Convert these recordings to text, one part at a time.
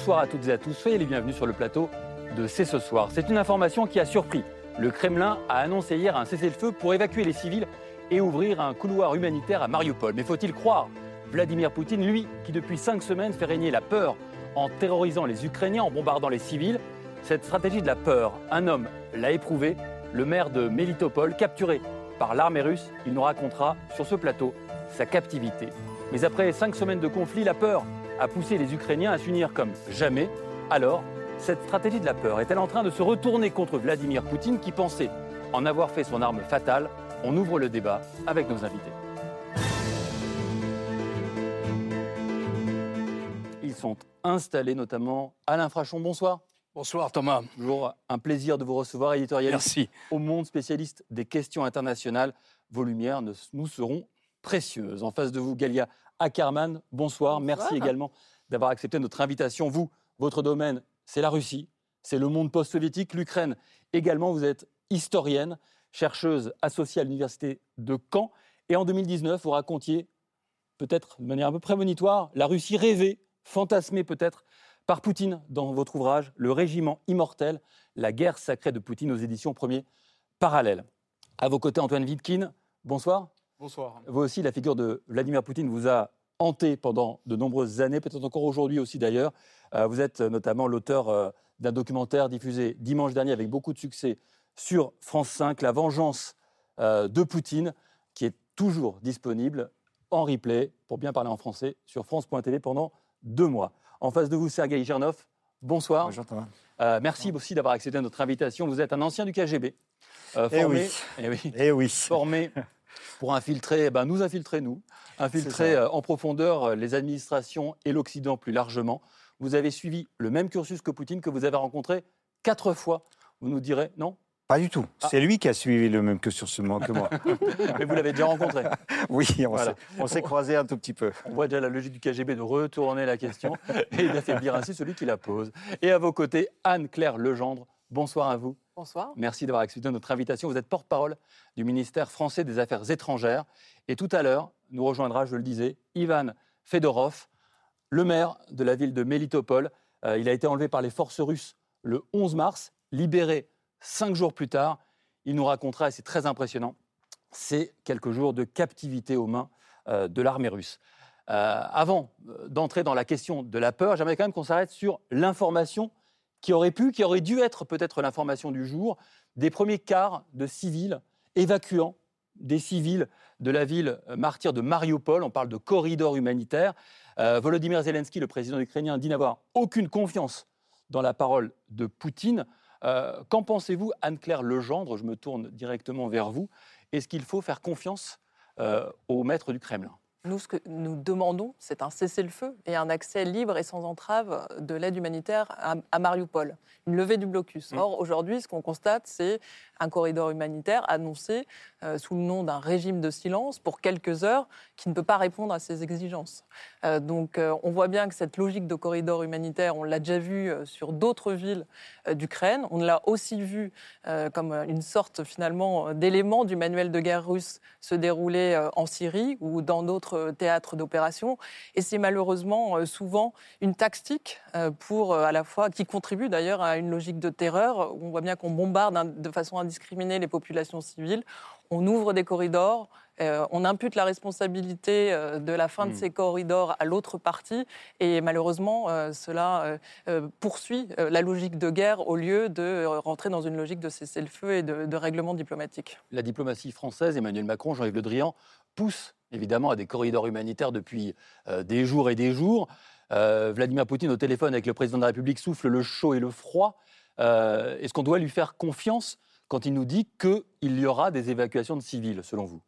Bonsoir à toutes et à tous, soyez les bienvenus sur le plateau de C'est ce soir. C'est une information qui a surpris. Le Kremlin a annoncé hier un cessez-le-feu pour évacuer les civils et ouvrir un couloir humanitaire à Mariupol. Mais faut-il croire Vladimir Poutine, lui, qui depuis cinq semaines fait régner la peur en terrorisant les Ukrainiens, en bombardant les civils? Cette stratégie de la peur, un homme l'a éprouvé, le maire de Melitopol, capturé par l'armée russe, il nous racontera sur ce plateau sa captivité. Mais après cinq semaines de conflit, la peur a poussé les Ukrainiens à s'unir comme jamais. Alors, cette stratégie de la peur est-elle en train de se retourner contre Vladimir Poutine qui pensait en avoir fait son arme fatale On ouvre le débat avec nos invités. Ils sont installés notamment Alain Frachon, bonsoir. Bonsoir Thomas. Toujours un plaisir de vous recevoir, éditorialiste Merci. au monde spécialiste des questions internationales. Vos lumières nous seront précieuses. En face de vous, Galia Ackerman, bonsoir. Merci également d'avoir accepté notre invitation. Vous, votre domaine, c'est la Russie, c'est le monde post-soviétique, l'Ukraine. Également, vous êtes historienne, chercheuse associée à l'université de Caen. Et en 2019, vous racontiez, peut-être de manière un peu prémonitoire, la Russie rêvée, fantasmée peut-être par Poutine dans votre ouvrage Le régiment immortel, la guerre sacrée de Poutine aux éditions Premier Parallèle. À vos côtés, Antoine Wittkin, bonsoir. Bonsoir. Vous aussi, la figure de Vladimir Poutine vous a hanté pendant de nombreuses années, peut-être encore aujourd'hui aussi d'ailleurs. Euh, vous êtes notamment l'auteur euh, d'un documentaire diffusé dimanche dernier avec beaucoup de succès sur France 5, La vengeance euh, de Poutine, qui est toujours disponible en replay, pour bien parler en français, sur France.tv pendant deux mois. En face de vous, Sergei Gernov. Bonsoir. Bonjour Thomas. Euh, merci aussi d'avoir accepté notre invitation. Vous êtes un ancien du KGB. euh, Eh formé, oui. eh oui, Eh oui. formé pour infiltrer, eh ben, nous infiltrer, nous, infiltrer euh, en profondeur euh, les administrations et l'Occident plus largement. Vous avez suivi le même cursus que Poutine, que vous avez rencontré quatre fois. Vous nous direz, non? Pas du tout. Ah. C'est lui qui a suivi le même que sur ce moment que moi. Mais vous l'avez déjà rencontré. Oui, on Voilà. s'est- croisés un tout petit peu. On voit déjà la logique du KGB de retourner la question et d'affaiblir ainsi celui qui la pose. Et à vos côtés, Anne-Claire Legendre. Bonsoir à vous. Bonsoir. Merci d'avoir accepté notre invitation. Vous êtes porte-parole du ministère français des Affaires étrangères. Et tout à l'heure, nous rejoindra, je le disais, Ivan Fedorov, le maire de la ville de Melitopol. Euh, il a été enlevé par les forces russes le 11 mars, libéré cinq jours plus tard. Il nous racontera, et c'est très impressionnant, ces quelques jours de captivité aux mains euh, de l'armée russe. Euh, avant d'entrer dans la question de la peur, j'aimerais quand même qu'on s'arrête sur l'information qui aurait pu, qui aurait dû être peut-être l'information du jour, des premiers quarts de civils évacuant des civils de la ville euh, martyre de Mariupol. On parle de corridor humanitaire. Euh, Volodymyr Zelensky, le président ukrainien, dit n'avoir aucune confiance dans la parole de Poutine. Euh, Qu'en pensez-vous, Anne-Claire Legendre? Je me tourne directement vers vous. Est-ce qu'il faut faire confiance euh, au maître du Kremlin? Nous, ce que nous demandons, c'est un cessez-le-feu et un accès libre et sans entrave de l'aide humanitaire à, à Mariupol, une levée du blocus. Mm. Or, aujourd'hui, ce qu'on constate, c'est un corridor humanitaire annoncé euh, sous le nom d'un régime de silence pour quelques heures qui ne peut pas répondre à ces exigences. Euh, donc, euh, on voit bien que cette logique de corridor humanitaire, on l'a déjà vu sur d'autres villes d'Ukraine. On l'a aussi vu comme une sorte finalement d'élément du manuel de guerre russe se dérouler en Syrie ou dans d'autres euh, théâtres d'opération. Et c'est malheureusement euh, souvent une tactique euh, pour à la fois qui contribue d'ailleurs à une logique de terreur. On voit bien qu'on bombarde de façon indiscriminée les populations civiles. On ouvre des corridors, euh, on impute la responsabilité euh, de la fin de Mm. ces corridors à l'autre partie, et malheureusement, euh, cela poursuit la logique de guerre au lieu de rentrer dans une logique de cessez-le-feu et de, de règlement diplomatique. La diplomatie française, Emmanuel Macron, Jean-Yves Le Drian, pousse évidemment à des corridors humanitaires depuis euh, des jours et des jours. Euh, Vladimir Poutine au téléphone avec le président de la République souffle le chaud et le froid. Euh, Est-ce qu'on doit lui faire confiance quand il nous dit qu'il y aura des évacuations de civils, selon vous?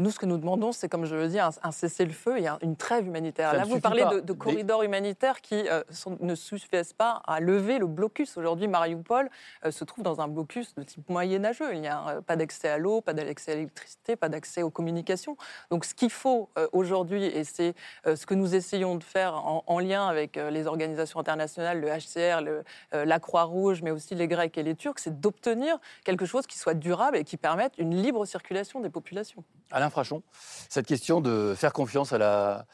Nous, ce que nous demandons, c'est, comme je le dis, un, un cessez-le-feu et un- une trêve humanitaire. Ça Là, vous parlez de, corridors humanitaires qui euh, sont- ne suffisent pas à lever le blocus. Aujourd'hui, Mariupol euh, se trouve dans un blocus de type moyenâgeux. Il n'y a euh, pas d'accès à l'eau, pas d'accès à l'électricité, pas d'accès aux communications. Donc, ce qu'il faut aujourd'hui, et c'est ce que nous essayons de faire en, en lien avec les organisations internationales, le HCR, le- la Croix-Rouge, mais aussi les Grecs et les Turcs, c'est d'obtenir quelque chose qui soit durable et qui permette une libre circulation des populations. Alain Frachon, cette question de faire confiance à la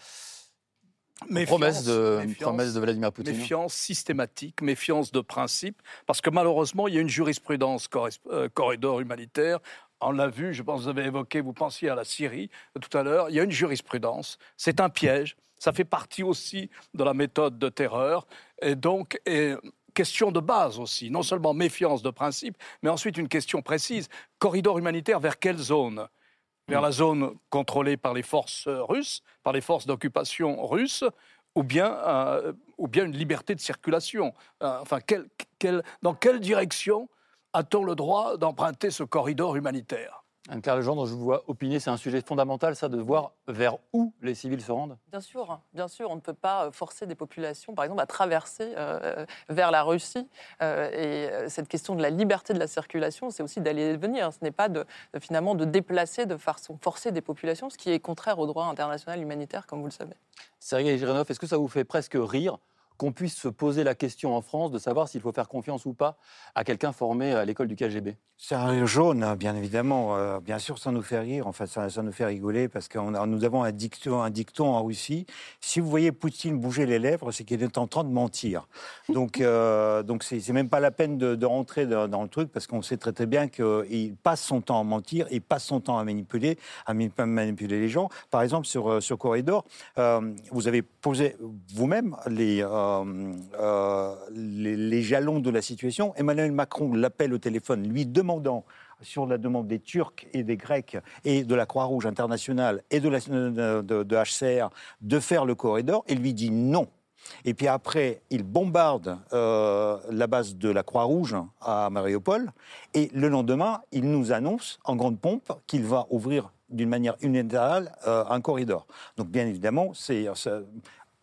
Méfiance, promesse de, méfiance, promesse de Vladimir Poutine. Méfiance systématique, méfiance de principe, parce que malheureusement, il y a une jurisprudence euh, corridor humanitaire. On l'a vu, je pense que vous avez évoqué, vous pensiez à la Syrie euh, tout à l'heure, il y a une jurisprudence, c'est un piège, ça fait partie aussi de la méthode de terreur, et donc, et, question de base aussi, non seulement méfiance de principe, mais ensuite une question précise, corridor humanitaire vers quelle zone? Vers la zone contrôlée par les forces euh, russes, par les forces d'occupation russes, ou bien, euh, ou bien une liberté de circulation. Euh, enfin, dans quelle direction a-t-on le droit d'emprunter ce corridor humanitaire? Anne-Claire Legendre, je vous vois opiner, c'est un sujet fondamental, ça, de voir vers où les civils se rendent Bien sûr, bien sûr, on ne peut pas forcer des populations, par exemple, à traverser euh, vers la Russie. Euh, et euh, cette question de la liberté de la circulation, c'est aussi d'aller et de venir. Ce n'est pas de, de, finalement de déplacer de façon forcée des populations, ce qui est contraire au droit international humanitaire, comme vous le savez. Sergei Girinov, est-ce que ça vous fait presque rire qu'on puisse se poser la question en France de savoir s'il faut faire confiance ou pas à quelqu'un formé à l'école du KGB C'est un rire jaune, bien évidemment. Euh, bien sûr, ça nous fait rire. Enfin, ça, nous fait rigoler parce que nous avons un dicton, un dicton en Russie. Si vous voyez Poutine bouger les lèvres, c'est qu'il est en train de mentir. Donc, euh, donc c'est même pas la peine de, rentrer dans, le truc parce qu'on sait très très bien qu'il passe son temps à mentir, il passe son temps à manipuler, à mani- manipuler les gens. Par exemple, sur euh, sur Corridor, euh, vous avez posé vous-même les, les les jalons de la situation. Emmanuel Macron l'appelle au téléphone, lui demandant sur la demande des Turcs et des Grecs et de la Croix-Rouge internationale et de, la, de, HCR de faire le corridor, il lui dit non. Et puis après, il bombarde euh, la base de la Croix-Rouge à Mariupol. Et le lendemain, il nous annonce en grande pompe qu'il va ouvrir d'une manière unilatérale euh, un corridor. Donc bien évidemment, c'est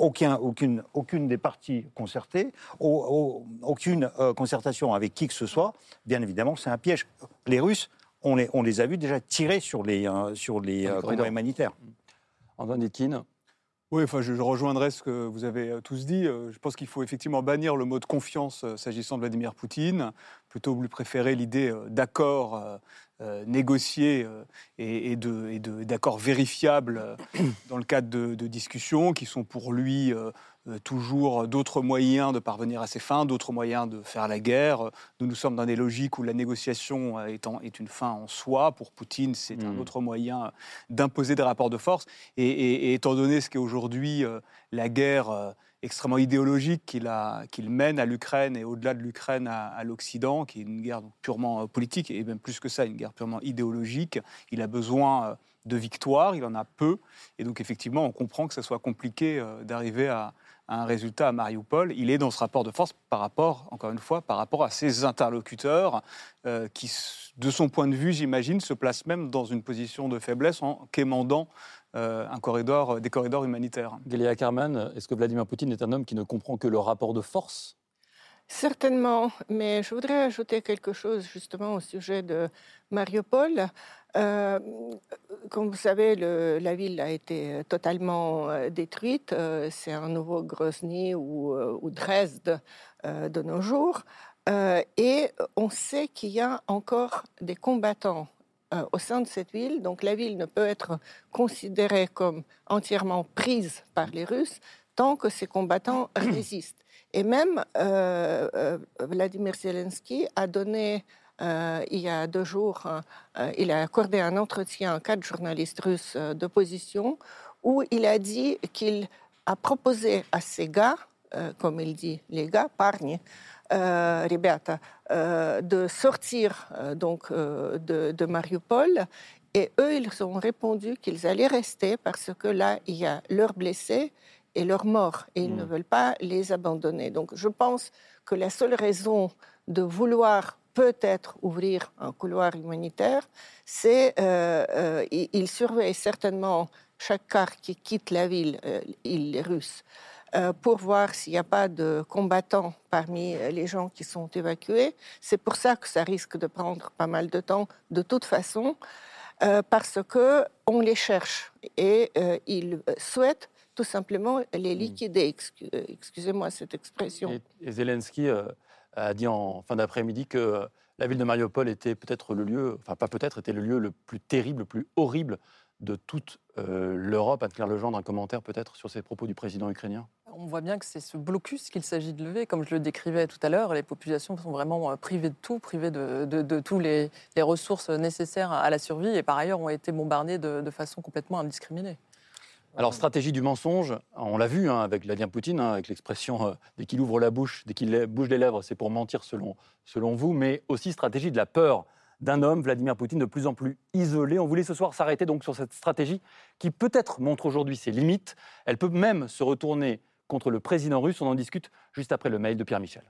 aucun, aucune, aucune des parties concertées, au- au- aucune euh, concertation avec qui que ce soit. Bien évidemment, c'est un piège. Les Russes, on les, on les a vus déjà tirer sur les, euh, sur les euh, humanitaires. Antoine Hitkin, Oui, enfin, je, je rejoindrai ce que vous avez euh, tous dit. Je pense qu'il faut effectivement bannir le mot de confiance s'agissant de Vladimir Poutine, plutôt lui préférer l'idée d'accord euh, euh, négocié euh, et, et de- d'accords vérifiables euh, dans le cadre de, de discussions qui sont pour lui toujours d'autres moyens de parvenir à ses fins, d'autres moyens de faire la guerre. Nous, nous sommes dans des logiques où la négociation est, en- est une fin en soi. Pour Poutine, c'est un Mm. autre moyen d'imposer des rapports de force. Et, et- et étant donné ce qu'est aujourd'hui la guerre extrêmement idéologique qu'il mène à l'Ukraine et au-delà de l'Ukraine à, l'Occident, qui est une guerre purement euh, politique et même plus que ça, une guerre purement idéologique, il a besoin euh, de victoires, il en a peu. Et donc effectivement, on comprend que ce soit compliqué euh, d'arriver à, un résultat à Mariupol. Il est dans ce rapport de force par rapport, encore une fois, par rapport à ses interlocuteurs qui, de son point de vue, j'imagine, se placent même dans une position de faiblesse en quémandant un corridor, des corridors humanitaires. Gélia Karman, est-ce que Vladimir Poutine est un homme qui ne comprend que le rapport de force? Certainement, mais je voudrais ajouter quelque chose justement au sujet de Mariupol. Euh, comme vous savez, le- la ville a été totalement euh, détruite. Euh, C'est un nouveau Grozny ou, euh, ou Dresde euh, de nos jours. Euh, et on sait qu'il y a encore des combattants euh, au sein de cette ville. Donc la ville ne peut être considérée comme entièrement prise par les Russes tant que ces combattants résistent. Et même euh, euh, Vladimir Zelensky a donné, euh, il y a deux jours, euh, il a accordé un entretien à quatre journalistes russes euh, d'opposition où il a dit qu'il a proposé à ces gars, comme il dit, les gars, parни, euh, ребята, euh, de sortir euh, donc euh, de, de Mariupol. Et eux, ils ont répondu qu'ils allaient rester parce que là, il y a leurs blessés et leur mort, et ils ne Mm. veulent pas les abandonner. Donc je pense que la seule raison de vouloir peut-être ouvrir un couloir humanitaire, c'est euh, euh, ils ils surveillent certainement chaque car qui quitte la ville, euh, île russe, euh, pour voir s'il n'y a pas de combattants parmi euh, les gens qui sont évacués. C'est pour ça que ça risque de prendre pas mal de temps, de toute façon, euh, parce que on les cherche et euh, ils souhaitent tout simplement les liquider. Excu- euh, Excusez-moi cette expression. Et, Zelensky euh, a dit en fin d'après-midi que euh, la ville de Mariupol était peut-être le lieu, enfin pas peut-être, était le lieu le plus terrible, le plus horrible de toute euh, l'Europe. Anne-Claire Legendre, un commentaire peut-être sur ces propos du président ukrainien? On voit bien que c'est ce blocus qu'il s'agit de lever. Comme je le décrivais tout à l'heure, les populations sont vraiment euh, privées de tout, privées de, de, tous les, ressources nécessaires à la survie et par ailleurs ont été bombardées de, de façon complètement indiscriminée. Alors, stratégie du mensonge, on l'a vu hein, avec Vladimir Poutine, hein, avec l'expression euh, dès qu'il ouvre la bouche, dès qu'il bouge les lèvres, c'est pour mentir selon, selon vous, mais aussi stratégie de la peur d'un homme, Vladimir Poutine, de plus en plus isolé. On voulait ce soir s'arrêter donc sur cette stratégie qui peut-être montre aujourd'hui ses limites. Elle peut même se retourner contre le président russe. On en discute juste après le mail de Pierre Michel.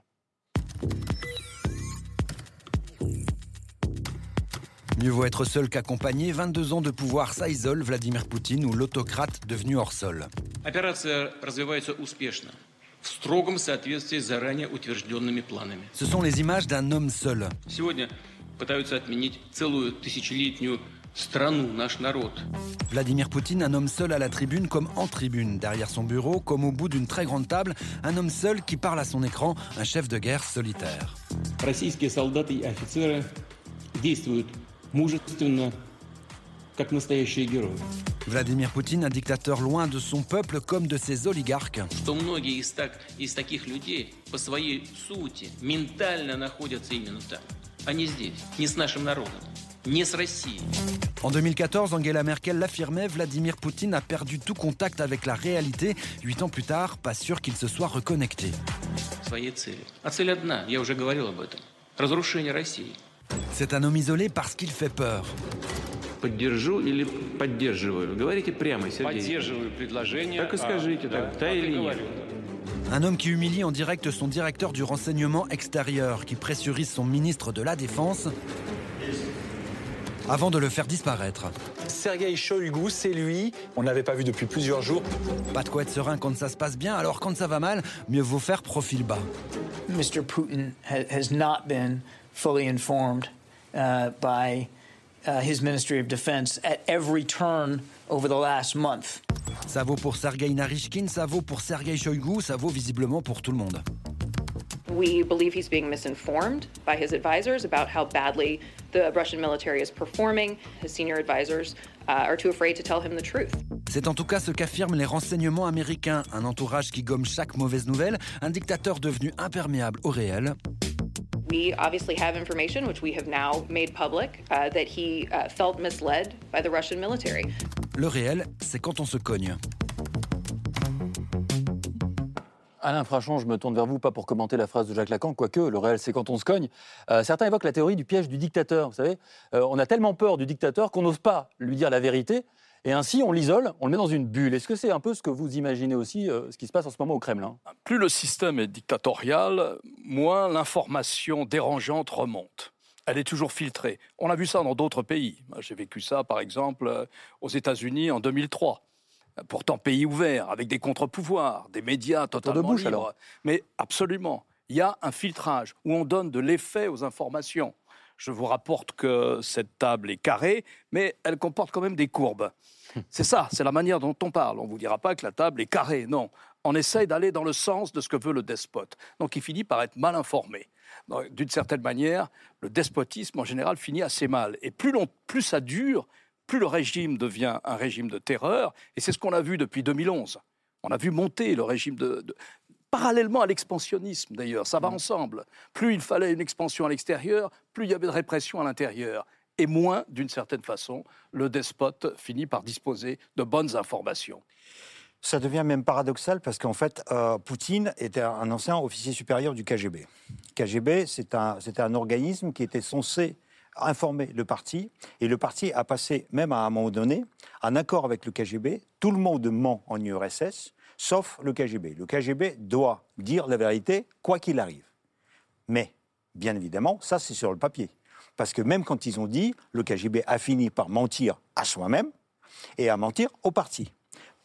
Mieux vaut être seul qu'accompagné. 22 ans de pouvoir, ça isole Vladimir Poutine ou l'autocrate devenu hors sol. Ce sont les images d'un homme seul. Vladimir Poutine, un homme seul à la tribune comme en tribune, derrière son bureau comme au bout d'une très grande table, un homme seul qui parle à son écran, un chef de guerre solitaire. Vladimir Poutine, un dictateur loin de son peuple comme de ses oligarques. Что многие из, так, из таких людей по своей сути ментально находятся именно там, а не здесь, не с нашим народом, не с Россией. En 2014, Angela Merkel l'affirmait, Vladimir Poutine a perdu tout contact avec la réalité. Huit ans plus tard, pas sûr qu'il se soit reconnecté. своей цели. А цель одна, я уже говорил об этом. Разрушение России. C'est un homme isolé parce qu'il fait peur. Поддержу или поддерживаю? Говорите прямо, Сергей. Поддерживаю предложение. Так и скажите, да, так, да так и или нет? говорю. Un homme qui humilie en direct son directeur du renseignement extérieur, qui pressurise son ministre de la Défense avant de le faire disparaître. Sergei Shoigu, c'est lui. On ne l'avait pas vu depuis plusieurs jours. Pas de quoi être serein quand ça se passe bien, alors quand ça va mal, mieux vaut faire profil bas. Mr. Putin ha- has not been fully informed uh, by uh, his Ministry of Defense at every turn over the last month. Ça vaut pour Sergei Narishkin, ça vaut pour Sergei Shoigu, ça vaut visiblement pour tout le monde. We believe he's being misinformed by his advisors about how badly the Russian military is performing. His senior advisors uh, are too afraid to tell him the truth. C'est en tout cas ce qu'affirment les renseignements américains, un entourage qui gomme chaque mauvaise nouvelle, un dictateur devenu imperméable au réel. We obviously have information, which we have now made public, uh, that he uh, felt misled by the Russian military. Le réel, c'est quand on se cogne. Alain Frachon, je me tourne vers vous, pas pour commenter la phrase de Jacques Lacan, quoique le réel c'est quand on se cogne. Euh, certains évoquent la théorie du piège du dictateur. Vous savez, Euh, on a tellement peur du dictateur qu'on n'ose pas lui dire la vérité, et ainsi on l'isole, on le met dans une bulle. Est-ce que c'est un peu ce que vous imaginez aussi, euh, ce qui se passe en ce moment au Kremlin? Plus le système est dictatorial, moins l'information dérangeante remonte. Elle est toujours filtrée. On a vu ça dans d'autres pays. J'ai vécu ça, par exemple, aux États-Unis en 2003. Pourtant, pays ouvert, avec des contre-pouvoirs, des médias totalement bouche, libres. alors. Mais absolument, il y a un filtrage où on donne de l'effet aux informations. Je vous rapporte que cette table est carrée, mais elle comporte quand même des courbes. C'est ça, c'est la manière dont on parle. On ne vous dira pas que la table est carrée, non. On essaye d'aller dans le sens de ce que veut le despote. Donc il finit par être mal informé. D'une certaine manière, le despotisme en général finit assez mal. Et plus, l'on- plus ça dure, plus le régime devient un régime de terreur. Et c'est ce qu'on a vu depuis 2011. On a vu monter le régime de, de- parallèlement à l'expansionnisme d'ailleurs, ça va ensemble. Plus il fallait une expansion à l'extérieur, plus il y avait de répression à l'intérieur. Et moins, d'une certaine façon, le despote finit par disposer de bonnes informations. Ça devient même paradoxal parce qu'en fait, euh, Poutine était un ancien officier supérieur du KGB. KGB, c'est un organisme qui était censé informer le parti, et le parti a passé, même à un moment donné, un accord avec le KGB. Tout le monde ment en URSS, sauf le KGB. Le KGB doit dire la vérité, quoi qu'il arrive. Mais, bien évidemment, ça c'est sur le papier. Parce que même quand ils ont dit, le KGB a fini par mentir à soi-même et à mentir au parti.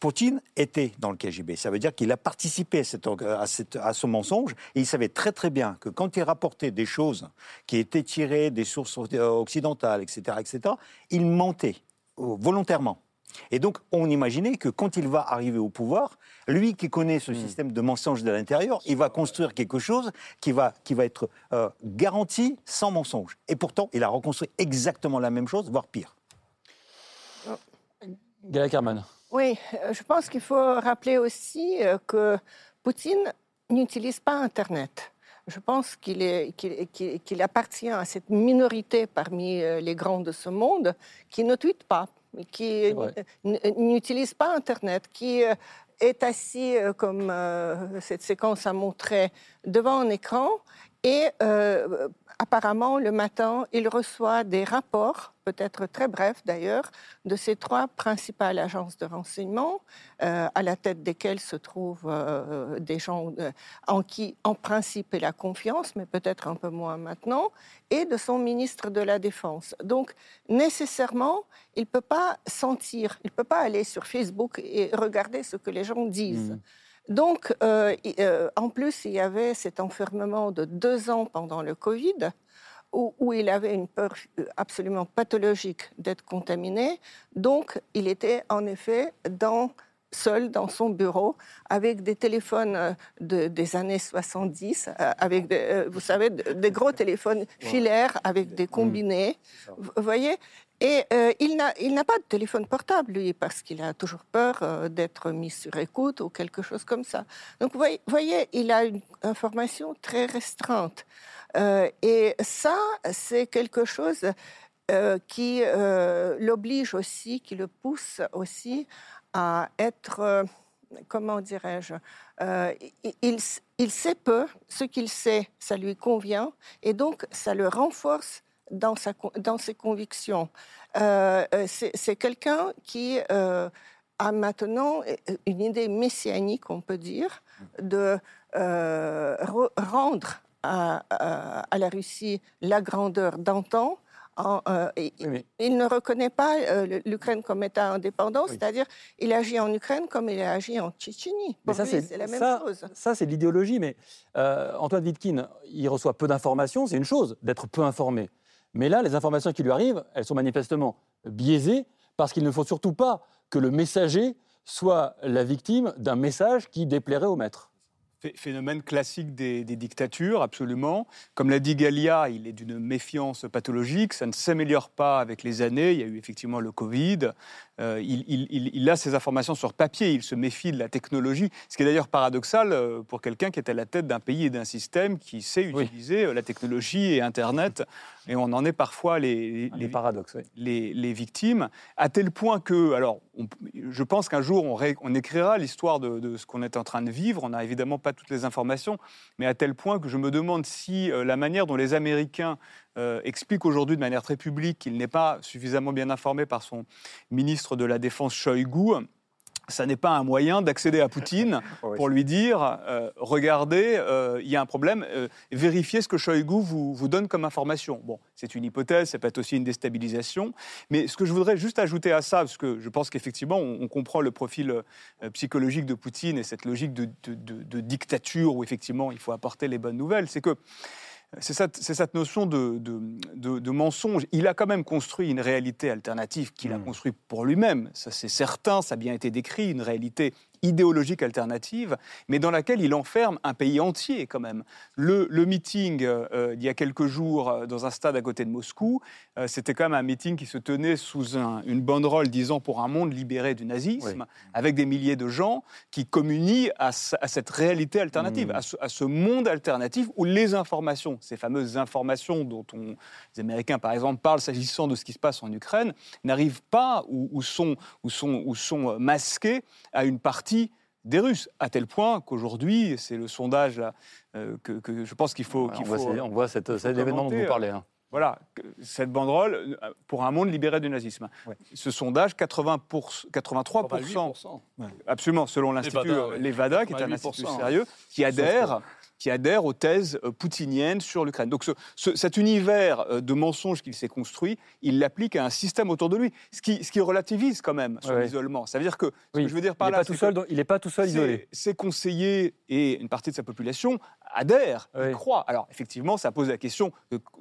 Poutine était dans le KGB. Ça veut dire qu'il a participé à, cette, à, cette, à, ce mensonge et il savait très très bien que quand il rapportait des choses qui étaient tirées des sources occidentales, etc., etc., il mentait volontairement. Et donc, on imaginait que quand il va arriver au pouvoir, lui qui connaît ce système de mensonge de l'intérieur, il va construire quelque chose qui va, qui va être euh, garanti sans mensonge. Et pourtant, il a reconstruit exactement la même chose, voire pire. Gala Kerman. Oui, euh, je pense qu'il faut rappeler aussi euh, que Poutine n'utilise pas Internet. Je pense qu'il qu qu appartient à cette minorité parmi les grands de ce monde qui ne tweet pas, qui n'utilise pas Internet, qui euh, est assis, euh, comme euh, cette séquence a montré, devant un écran et apparemment, le matin, il reçoit des rapports, peut-être très brefs d'ailleurs, de ces trois principales agences de renseignement, euh, à la tête desquelles se trouvent euh, des gens euh, en qui, en principe, il a confiance, mais peut-être un peu moins maintenant, et de son ministre de la Défense. Donc, nécessairement, il ne peut pas sentir, il ne peut pas aller sur Facebook et regarder ce que les gens disent. Mmh. Donc, euh, euh, en plus, il y avait cet enfermement de deux ans pendant le Covid, où, où il avait une peur euh, absolument pathologique d'être contaminé. Donc, il était en effet dans, seul dans son bureau, avec des téléphones de, des années 70, avec, des, vous savez, des gros téléphones filaires avec des combinés. Vous voyez et euh, il n'a pas de téléphone portable, lui, parce qu'il a toujours peur euh, d'être mis sur écoute ou quelque chose comme ça. Donc, vous voyez, il a une information très restreinte. Euh, et ça, c'est quelque chose qui l'oblige aussi, qui le pousse aussi à être, comment dirais-je, il sait peu, ce qu'il sait, ça lui convient, et donc ça le renforce dans, sa, dans ses convictions. Euh, euh c'est quelqu'un qui euh, a maintenant une idée messianique, on peut dire, de euh, rendre à, à, à, la Russie la grandeur d'antan. Il, ne reconnaît pas l'Ukraine comme État indépendant, oui. c'est-à-dire il agit en Ukraine comme il a agi en Tchétchénie. Pour ça, c'est la même ça, chose. Ça, c'est l'idéologie, mais Antoine Wittkin, il reçoit peu d'informations, c'est une chose d'être peu informé. Mais là, les informations qui lui arrivent, elles sont manifestement biaisées parce qu'il ne faut surtout pas que le messager soit la victime d'un message qui déplairait au maître. Phénomène classique des, des, dictatures, absolument. Comme l'a dit Gallia, il est d'une méfiance pathologique, ça ne s'améliore pas avec les années. Il y a eu effectivement le Covid. Euh, il, il, il, a ces informations sur papier, il se méfie de la technologie, ce qui est d'ailleurs paradoxal euh, pour quelqu'un qui est à la tête d'un pays et d'un système qui sait utiliser oui. Euh, la technologie et Internet. Et on en est parfois les, les, les paradoxes, oui. les, les, victimes, à tel point que, alors, on, je pense qu'un jour on, ré, on, écrira l'histoire de, de, ce qu'on est en train de vivre. On n'a évidemment pas toutes les informations, mais à tel point que je me demande si euh, la manière dont les Américains euh, explique aujourd'hui de manière très publique qu'il n'est pas suffisamment bien informé par son ministre de la Défense Shoigu, ça n'est pas un moyen d'accéder à Poutine oui. pour lui dire euh, regardez, euh, il y a un problème, euh, vérifiez ce que Shoigu vous, vous donne comme information. Bon, c'est une hypothèse, ça peut être aussi une déstabilisation. Mais ce que je voudrais juste ajouter à ça, parce que je pense qu'effectivement, on, on, comprend le profil euh, psychologique de Poutine et cette logique de, de, de, de, dictature où effectivement il faut apporter les bonnes nouvelles, c'est que c'est cette, cette, notion de, de, de, de, mensonge. Il a quand même construit une réalité alternative qu'il mmh. a construite pour lui-même. Ça, c'est certain, ça a bien été décrit, une réalité idéologique alternative, mais dans laquelle il enferme un pays entier quand même. Le, le meeting euh, il y a quelques jours euh, dans un stade à côté de Moscou, euh, c'était quand même un meeting qui se tenait sous un, une banderole disant pour un monde libéré du nazisme, oui. avec des milliers de gens qui communient à, à cette réalité alternative, mmh. à, ce, à, ce, monde alternatif où les informations, ces fameuses informations dont on, les Américains par exemple parlent s'agissant de ce qui se passe en Ukraine, n'arrivent pas ou, ou, sont, ou, sont, ou sont masquées à une partie des Russes, à tel point qu'aujourd'hui, c'est le sondage là, euh, que, que, je pense qu'il faut, qu on, faut voit, on, voit cette, cet événement dont vous parlez. Hein. Voilà, cette banderole euh, pour un monde libéré du nazisme. Ce sondage, 80 pour- 83%, 88%. absolument, selon l'Institut Levada, euh, qui est un 88%, institut hein. sérieux, qui adhère, qui adhère aux thèses euh, poutiniennes sur l'Ukraine. Donc ce- ce- cet univers euh, de mensonges qu'il s'est construit, il l'applique à un système autour de lui, ce qui, ce qui relativise quand même son Ouais. isolement. Ça veut dire que, ce Oui, que je veux dire par il n'est là, pas, tout seul, il est pas tout seul isolé. Ses conseillers et une partie de sa population adhèrent, Oui. croient. Alors effectivement, ça pose la question,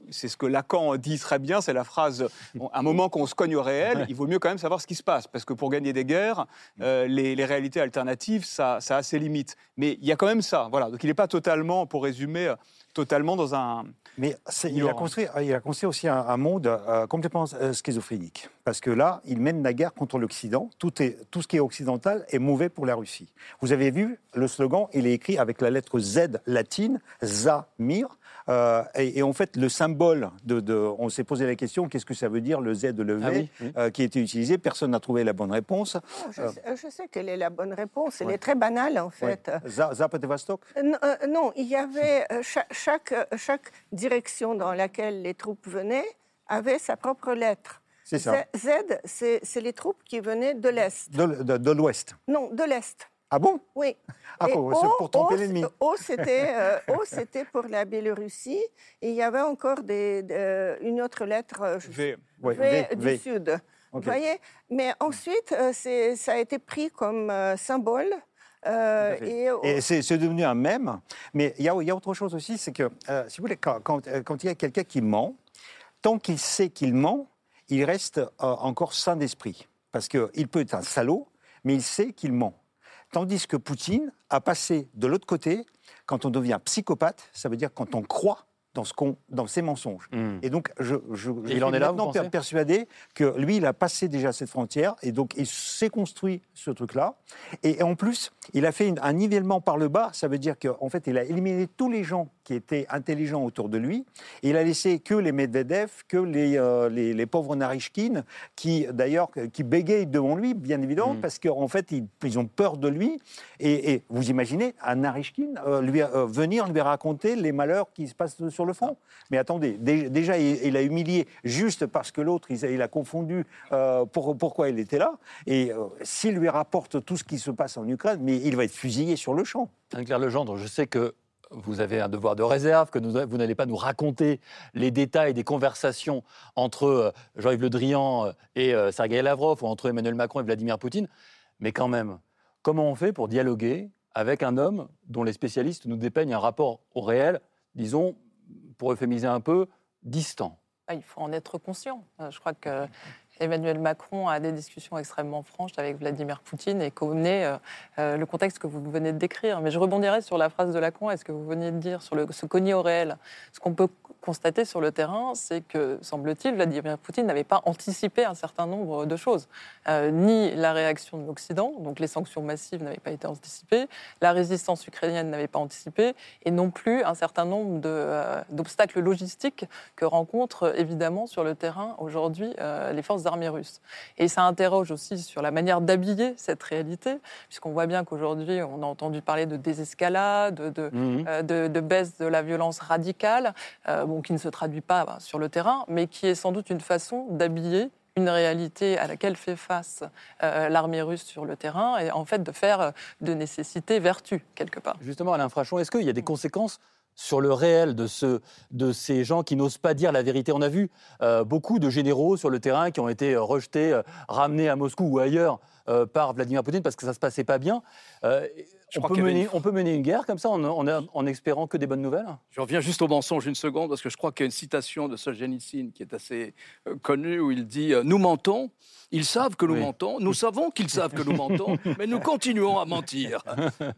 c'est ce que Lacan dit très bien, c'est la phrase, bon, un moment qu'on se cogne au réel, il vaut mieux quand même savoir ce qui se passe, parce que pour gagner des guerres, euh, les, les réalités alternatives, ça, ça a ses limites. Mais il y a quand même ça, voilà. Donc il n'est pas totalement, pour résumer, euh, totalement dans un... Mais il, a construit, il a construit aussi un, un monde euh, complètement euh, schizophrénique. Parce que là, il mène la guerre contre l'Occident. Tout, est, tout ce qui est occidental est mauvais pour la Russie. Vous avez vu, le slogan, il est écrit avec la lettre Z latine, Zamir. Euh, et, et en fait, le symbole de. de- on s'est posé la question qu'est-ce que ça veut dire le Z, le V, Ah oui, oui. euh, qui a été utilisé Personne n'a trouvé la bonne réponse. Je, Euh, sais, je sais quelle est la bonne réponse. Elle Ouais. est très banale, en ouais. fait. Za- Zapotevastok Euh, Non, non, il y avait euh, cha- chaque, chaque direction dans laquelle les troupes venaient avait sa propre lettre. C'est ça. Z, c'est c'est les troupes qui venaient de l'Est. De, de- de l'Ouest. Non, de l'Est. Ah bon? Oui. Ah, Et pour- pour tromper l'ennemi. O, c'était euh, O, c'était pour la Biélorussie. Et il y avait encore des, de- une autre lettre euh, je- V. Ouais, V V, du V. Sud. Vous voyez? Mais ensuite, euh, ça a été pris comme euh, symbole. euh, et, Et c'est devenu un mème. Mais il y a, il y a autre chose aussi, c'est que, euh, si vous voulez, quand, quand, quand il y a quelqu'un qui ment, tant qu'il sait qu'il ment, il reste euh, encore sain d'esprit. Parce qu'il peut être un salaud, mais il sait qu'il ment. Tandis que Poutine a passé de l'autre côté, quand on devient psychopathe, ça veut dire quand on croit dans, ce qu'on, dans ses mensonges. Hmm. Et donc, je, je, je il en suis est là, maintenant persuadé que lui, il a passé déjà cette frontière et donc il s'est construit ce truc-là. Et en plus, il a fait une- un nivellement par le bas. Ça veut dire qu'en fait, il a éliminé tous les gens qui étaient intelligents autour de lui. Et il a laissé que les Medvedev, que les, euh, les, les pauvres Narishkin, qui d'ailleurs qui bégayent devant lui, bien évidemment, Mm. parce qu'en fait, ils, ils ont peur de lui. Et, et vous imaginez un Narishkin euh, lui, euh, venir lui raconter les malheurs qui se passent sur le front. Mais attendez, dé- déjà, il, il a humilié juste parce que l'autre, il, a- il a confondu euh, pour, pourquoi il était là. Et euh, s'il lui rapporte tout ce qui se passe en Ukraine, mais il va être fusillé sur le champ. Anne-Claire Legendre, je sais que vous avez un devoir de réserve, que nous- vous n'allez pas nous raconter les détails des conversations entre euh, Jean-Yves Le Drian euh, et euh, Sergei Lavrov, ou entre Emmanuel Macron et Vladimir Poutine. Mais quand même, comment on fait pour dialoguer avec un homme dont les spécialistes nous dépeignent un rapport au réel, disons, pour euphémiser un peu, distant Ah, Il faut en être conscient. Euh, Je crois que Emmanuel Macron a des discussions extrêmement franches avec Vladimir Poutine et connaît euh, euh, le contexte que vous venez de décrire. Mais je rebondirai sur la phrase de Lacan et ce que vous venez de dire sur le, ce cogner au réel. Ce qu'on peut constater sur le terrain, c'est que, semble-t-il, Vladimir Poutine n'avait pas anticipé un certain nombre de choses. Euh, ni la réaction de l'Occident, donc les sanctions massives n'avaient pas été anticipées, la résistance ukrainienne n'avait pas anticipé, et non plus un certain nombre d'obstacles logistiques que rencontrent évidemment sur le terrain aujourd'hui les forces armées russes. Et ça interroge aussi sur la manière d'habiller cette réalité, puisqu'on voit bien qu'aujourd'hui on a entendu parler de désescalade, de, de, Mhm. euh, de, de baisse de la violence radicale, euh, bon, qui ne se traduit pas bah, sur le terrain, mais qui est sans doute une façon d'habiller une réalité à laquelle fait face euh, l'armée russe sur le terrain et en fait de faire de nécessité vertu quelque part. Justement, Alain Frachon, est-ce qu'il y a des conséquences sur le réel de, ce, ces gens qui n'osent pas dire la vérité On a vu euh, beaucoup de généraux sur le terrain qui ont été euh, rejetés, euh, ramenés à Moscou ou ailleurs par Vladimir Poutine parce que ça ne se passait pas bien. Je on, crois peut mener, une- on peut mener une guerre comme ça en, en- en espérant que des bonnes nouvelles? Je reviens juste au mensonge une seconde, parce que je crois qu'il y a une citation de Solzhenitsyn qui est assez euh, connue, où il dit euh, Nous mentons, ils savent que nous Oui. mentons, nous savons qu'ils savent que nous mentons, mais nous continuons à mentir.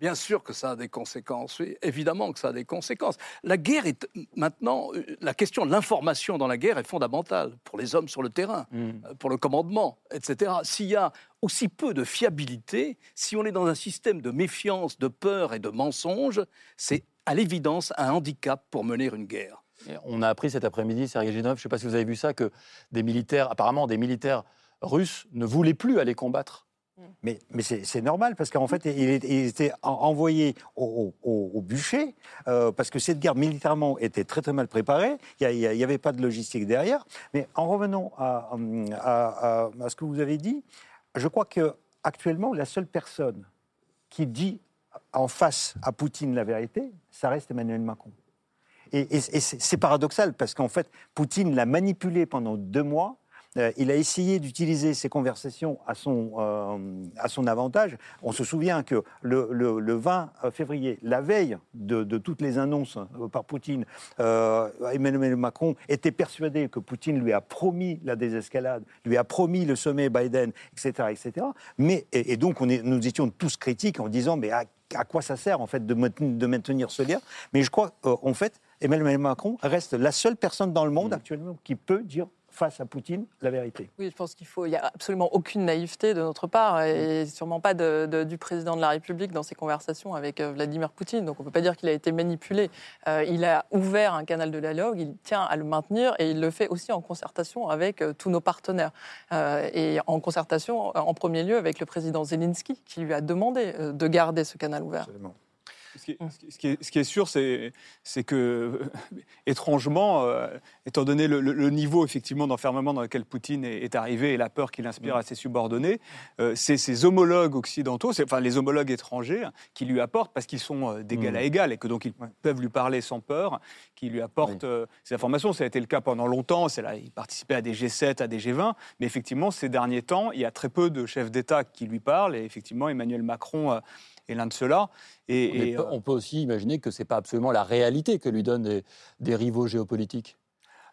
Bien sûr que ça a des conséquences, oui, évidemment que ça a des conséquences. La guerre est maintenant, euh, la question de l'information dans la guerre est fondamentale pour les hommes sur le terrain, euh, pour le commandement, etc. S'il y a aussi peu de fiabilité, si on est dans un système de méfiance, de peur et de mensonge, c'est à l'évidence un handicap pour mener une guerre. Et On a appris cet après-midi, Sergei Génov, je ne sais pas si vous avez vu ça, que des militaires, apparemment des militaires russes, ne voulaient plus aller combattre Mais, mais c'est normal parce qu'en fait, il, était envoyé au, bûcher euh, parce que cette guerre militairement était très très mal préparée. Il n'y avait pas de logistique derrière. Mais en revenant à, à, ce que vous avez dit, je crois que actuellement la seule personne qui dit en face à Poutine la vérité, ça reste Emmanuel Macron. Et, c'est paradoxal parce qu'en fait, Poutine l'a manipulé pendant deux mois. Euh, il a essayé d'utiliser ces conversations à son, euh, à son avantage. On se souvient que le, 20 février, la veille de, toutes les annonces euh, par Poutine, Emmanuel Macron était persuadé que Poutine lui a promis la désescalade, lui a promis le sommet Biden, etc. etc. Mais, et, donc on est, nous étions tous critiques en disant mais à, quoi ça sert en fait de, de maintenir ce lien? Mais je crois en fait Emmanuel Macron reste la seule personne dans le monde mmh. actuellement qui peut dire face à Poutine la vérité. Oui, je pense qu'il faut. Il n'y a absolument aucune naïveté de notre part et mmh. sûrement pas du président de la République dans ses conversations avec euh, Vladimir Poutine. Donc on ne peut pas dire qu'il a été manipulé. Euh, il a ouvert un canal de dialogue, il tient à le maintenir et il le fait aussi en concertation avec euh, tous nos partenaires. et en concertation, en premier lieu, avec le président Zelensky qui lui a demandé de garder ce canal ouvert. Absolument. Ce qui, est, sûr, c'est que, étrangement, euh, étant donné le, niveau effectivement d'enfermement dans lequel Poutine est, arrivé et la peur qu'il inspire à ses subordonnés, euh, c'est ses homologues occidentaux, enfin les homologues étrangers, qui lui apportent, parce qu'ils sont euh, d'égal à mm. égal et que donc ils peuvent lui parler sans peur, qui lui apportent ces informations. Ça a été le cas pendant longtemps. Là, il participait à des G7, à des G20, mais effectivement, ces derniers temps, il y a très peu de chefs d'État qui lui parlent. Et effectivement, Emmanuel Macron est l'un de ceux-là. Et, euh, on peut aussi imaginer que ce n'est pas absolument la réalité que lui donnent des, rivaux géopolitiques.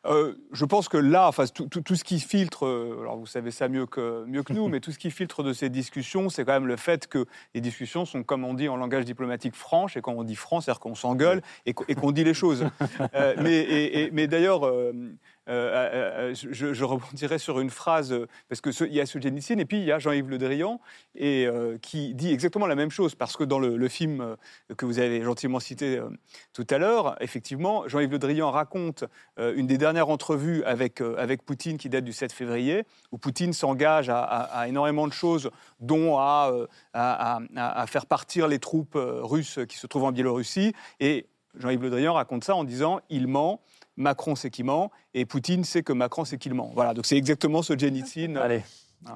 Euh, je pense que là, enfin, tout, ce qui filtre, euh, alors vous savez ça mieux que, mieux que nous, mais tout ce qui filtre de ces discussions, c'est quand même le fait que les discussions sont, comme on dit en langage diplomatique, franches, et quand on dit franc, c'est-à-dire qu'on s'engueule et qu'on dit les choses. mais, mais d'ailleurs, euh, euh, euh, je, je, rebondirai sur une phrase, parce qu'il y a Solzhenitsyn et puis il y a Jean-Yves Le Drian, et, qui dit exactement la même chose, parce que dans le, film que vous avez gentiment cité tout à l'heure, effectivement, Jean-Yves Le Drian raconte une des dernières entrevues avec, avec Poutine qui date du 7 février, où Poutine s'engage à, énormément de choses, dont à, à, faire partir les troupes russes qui se trouvent en Biélorussie, et Jean-Yves Le Drian raconte ça en disant il ment, Macron sait qu'il ment, et Poutine sait que Macron sait qu'il ment. Voilà, donc c'est exactement ce Génitsyn. Allez.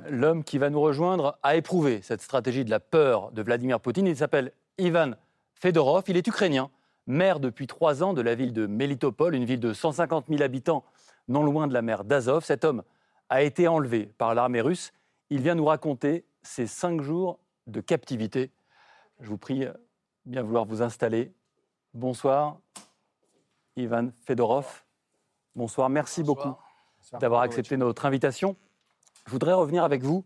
L'homme qui va nous rejoindre a éprouvé cette stratégie de la peur de Vladimir Poutine. Il s'appelle Ivan Fedorov. Il est ukrainien, maire depuis trois ans de la ville de Melitopol, une ville de 150 000 habitants, non loin de la mer d'Azov. Cet homme a été enlevé par l'armée russe. Il vient nous raconter ses cinq jours de captivité. Je vous prie bien vouloir vous installer. Bonsoir. Ivan Fedorov. Bonsoir, merci beaucoup d'avoir accepté notre invitation. Je voudrais revenir avec vous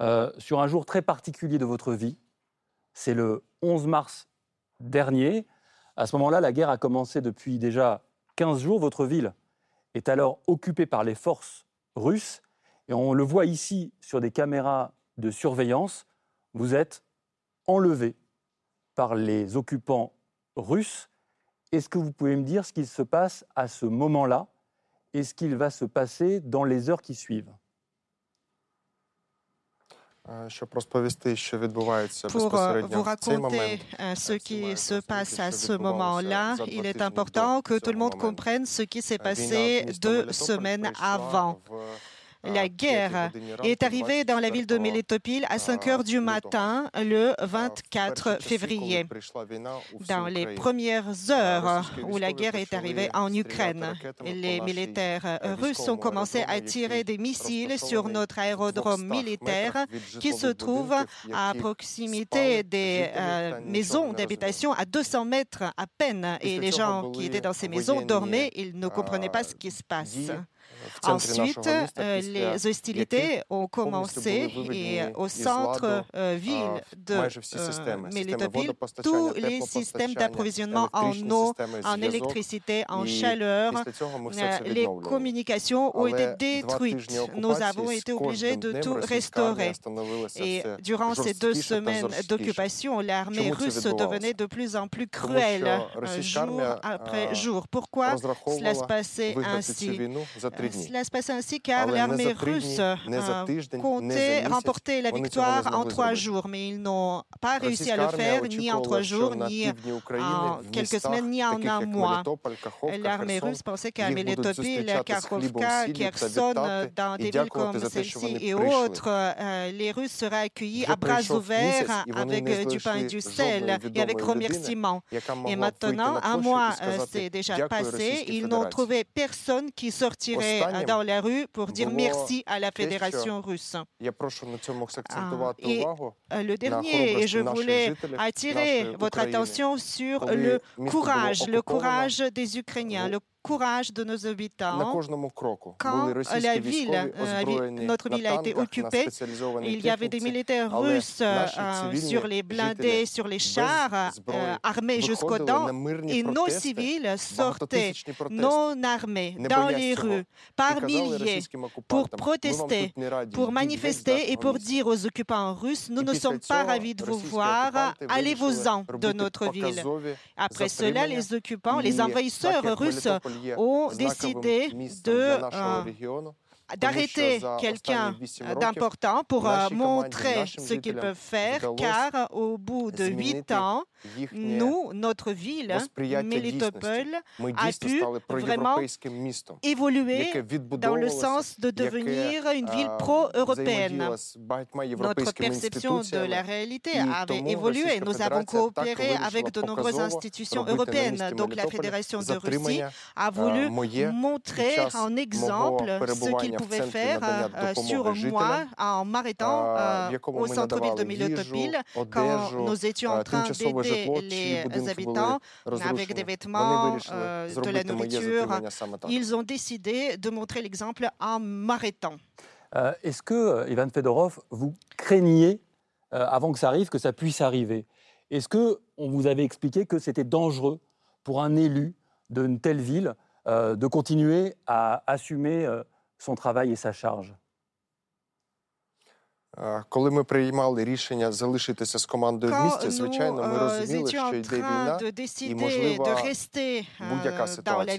euh, sur un jour très particulier de votre vie. C'est le 11 mars dernier. À ce moment-là, la guerre a commencé depuis déjà 15 jours. Votre ville est alors occupée par les forces russes. Et on le voit ici sur des caméras de surveillance. Vous êtes enlevé par les occupants russes. Est-ce que vous pouvez me dire ce qu'il se passe à ce moment-là et ce qu'il va se passer dans les heures qui suivent euh, pour euh, vous raconter euh, ce qui se passe à ce moment-là, il est important que tout le monde comprenne ce qui s'est passé deux semaines avant. La guerre est arrivée dans la ville de Melitopol à 5 heures du matin le 24 février. Dans les premières heures où la guerre est arrivée en Ukraine, les militaires russes ont commencé à tirer des missiles sur notre aérodrome militaire qui se trouve à proximité des maisons d'habitation à 200 mètres à peine. Et les gens qui étaient dans ces maisons dormaient, ils ne comprenaient pas ce qui se passe. Ensuite, euh, les hostilités ont commencé et au centre-ville de Melitopol, tous les systèmes d'approvisionnement en eau, en électricité, en chaleur, les communications ont été détruites. Nous avons été obligés de tout restaurer. Et durant ces deux semaines d'occupation, l'armée russe devenait de plus en plus cruelle, jour après jour. Pourquoi cela se passait ainsi? Cela se passe ainsi car l'armée russe comptait remporter la victoire en trois jours, mais ils n'ont pas réussi à le faire ni en trois jours, ni en quelques semaines, ni en un mois. L'armée russe pensait qu'à Melitopol, Kharkovka, Kherson, dans des villes comme celle-ci et autres, les Russes seraient accueillis à bras ouverts avec du pain et du sel et avec remerciements. Et maintenant, un mois s'est déjà passé, ils n'ont trouvé personne qui sortirait dans la rue pour dire merci à la Fédération russe. Et le dernier, et je voulais attirer votre attention sur le courage, le courage des Ukrainiens, le courage de nos habitants. Quand la ville, notre ville a été occupée, il y avait des militaires russes sur les blindés, sur les chars, armés jusqu'aux dents, et nos civils sortaient non armés dans les rues par milliers pour protester, pour manifester et pour dire aux occupants russes, nous ne sommes pas ravis de vous voir, allez-vous-en de notre ville. Après cela, les occupants, les envahisseurs russes ont décidé de d'arrêter quelqu'un d'important pour montrer ce qu'ils peuvent faire, car au bout de huit ans, nous, notre ville, Melitopol, a pu vraiment évoluer dans le sens de devenir une ville pro-européenne. Notre perception de la réalité avait évolué. Nous avons coopéré avec de nombreuses institutions européennes. Donc la Fédération de Russie a voulu montrer en exemple ce qu'il pouvait faire sur moi en m'arrêtant au centre-ville de Melitopol quand nous étions en train d'aider les habitants avec des vêtements, de la nourriture. Ils ont décidé de montrer l'exemple en m'arrêtant. Est-ce que, Ivan Fedorov, vous craigniez, avant que ça arrive, que ça puisse arriver? Est-ce qu'on vous avait expliqué que c'était dangereux pour un élu d'une telle ville de continuer à assumer son travail et sa charge? Коли ми приймали рішення залишитися з командою в місті, звичайно, ми розуміли, що йде війна і, можливо, будь-яка ситуація.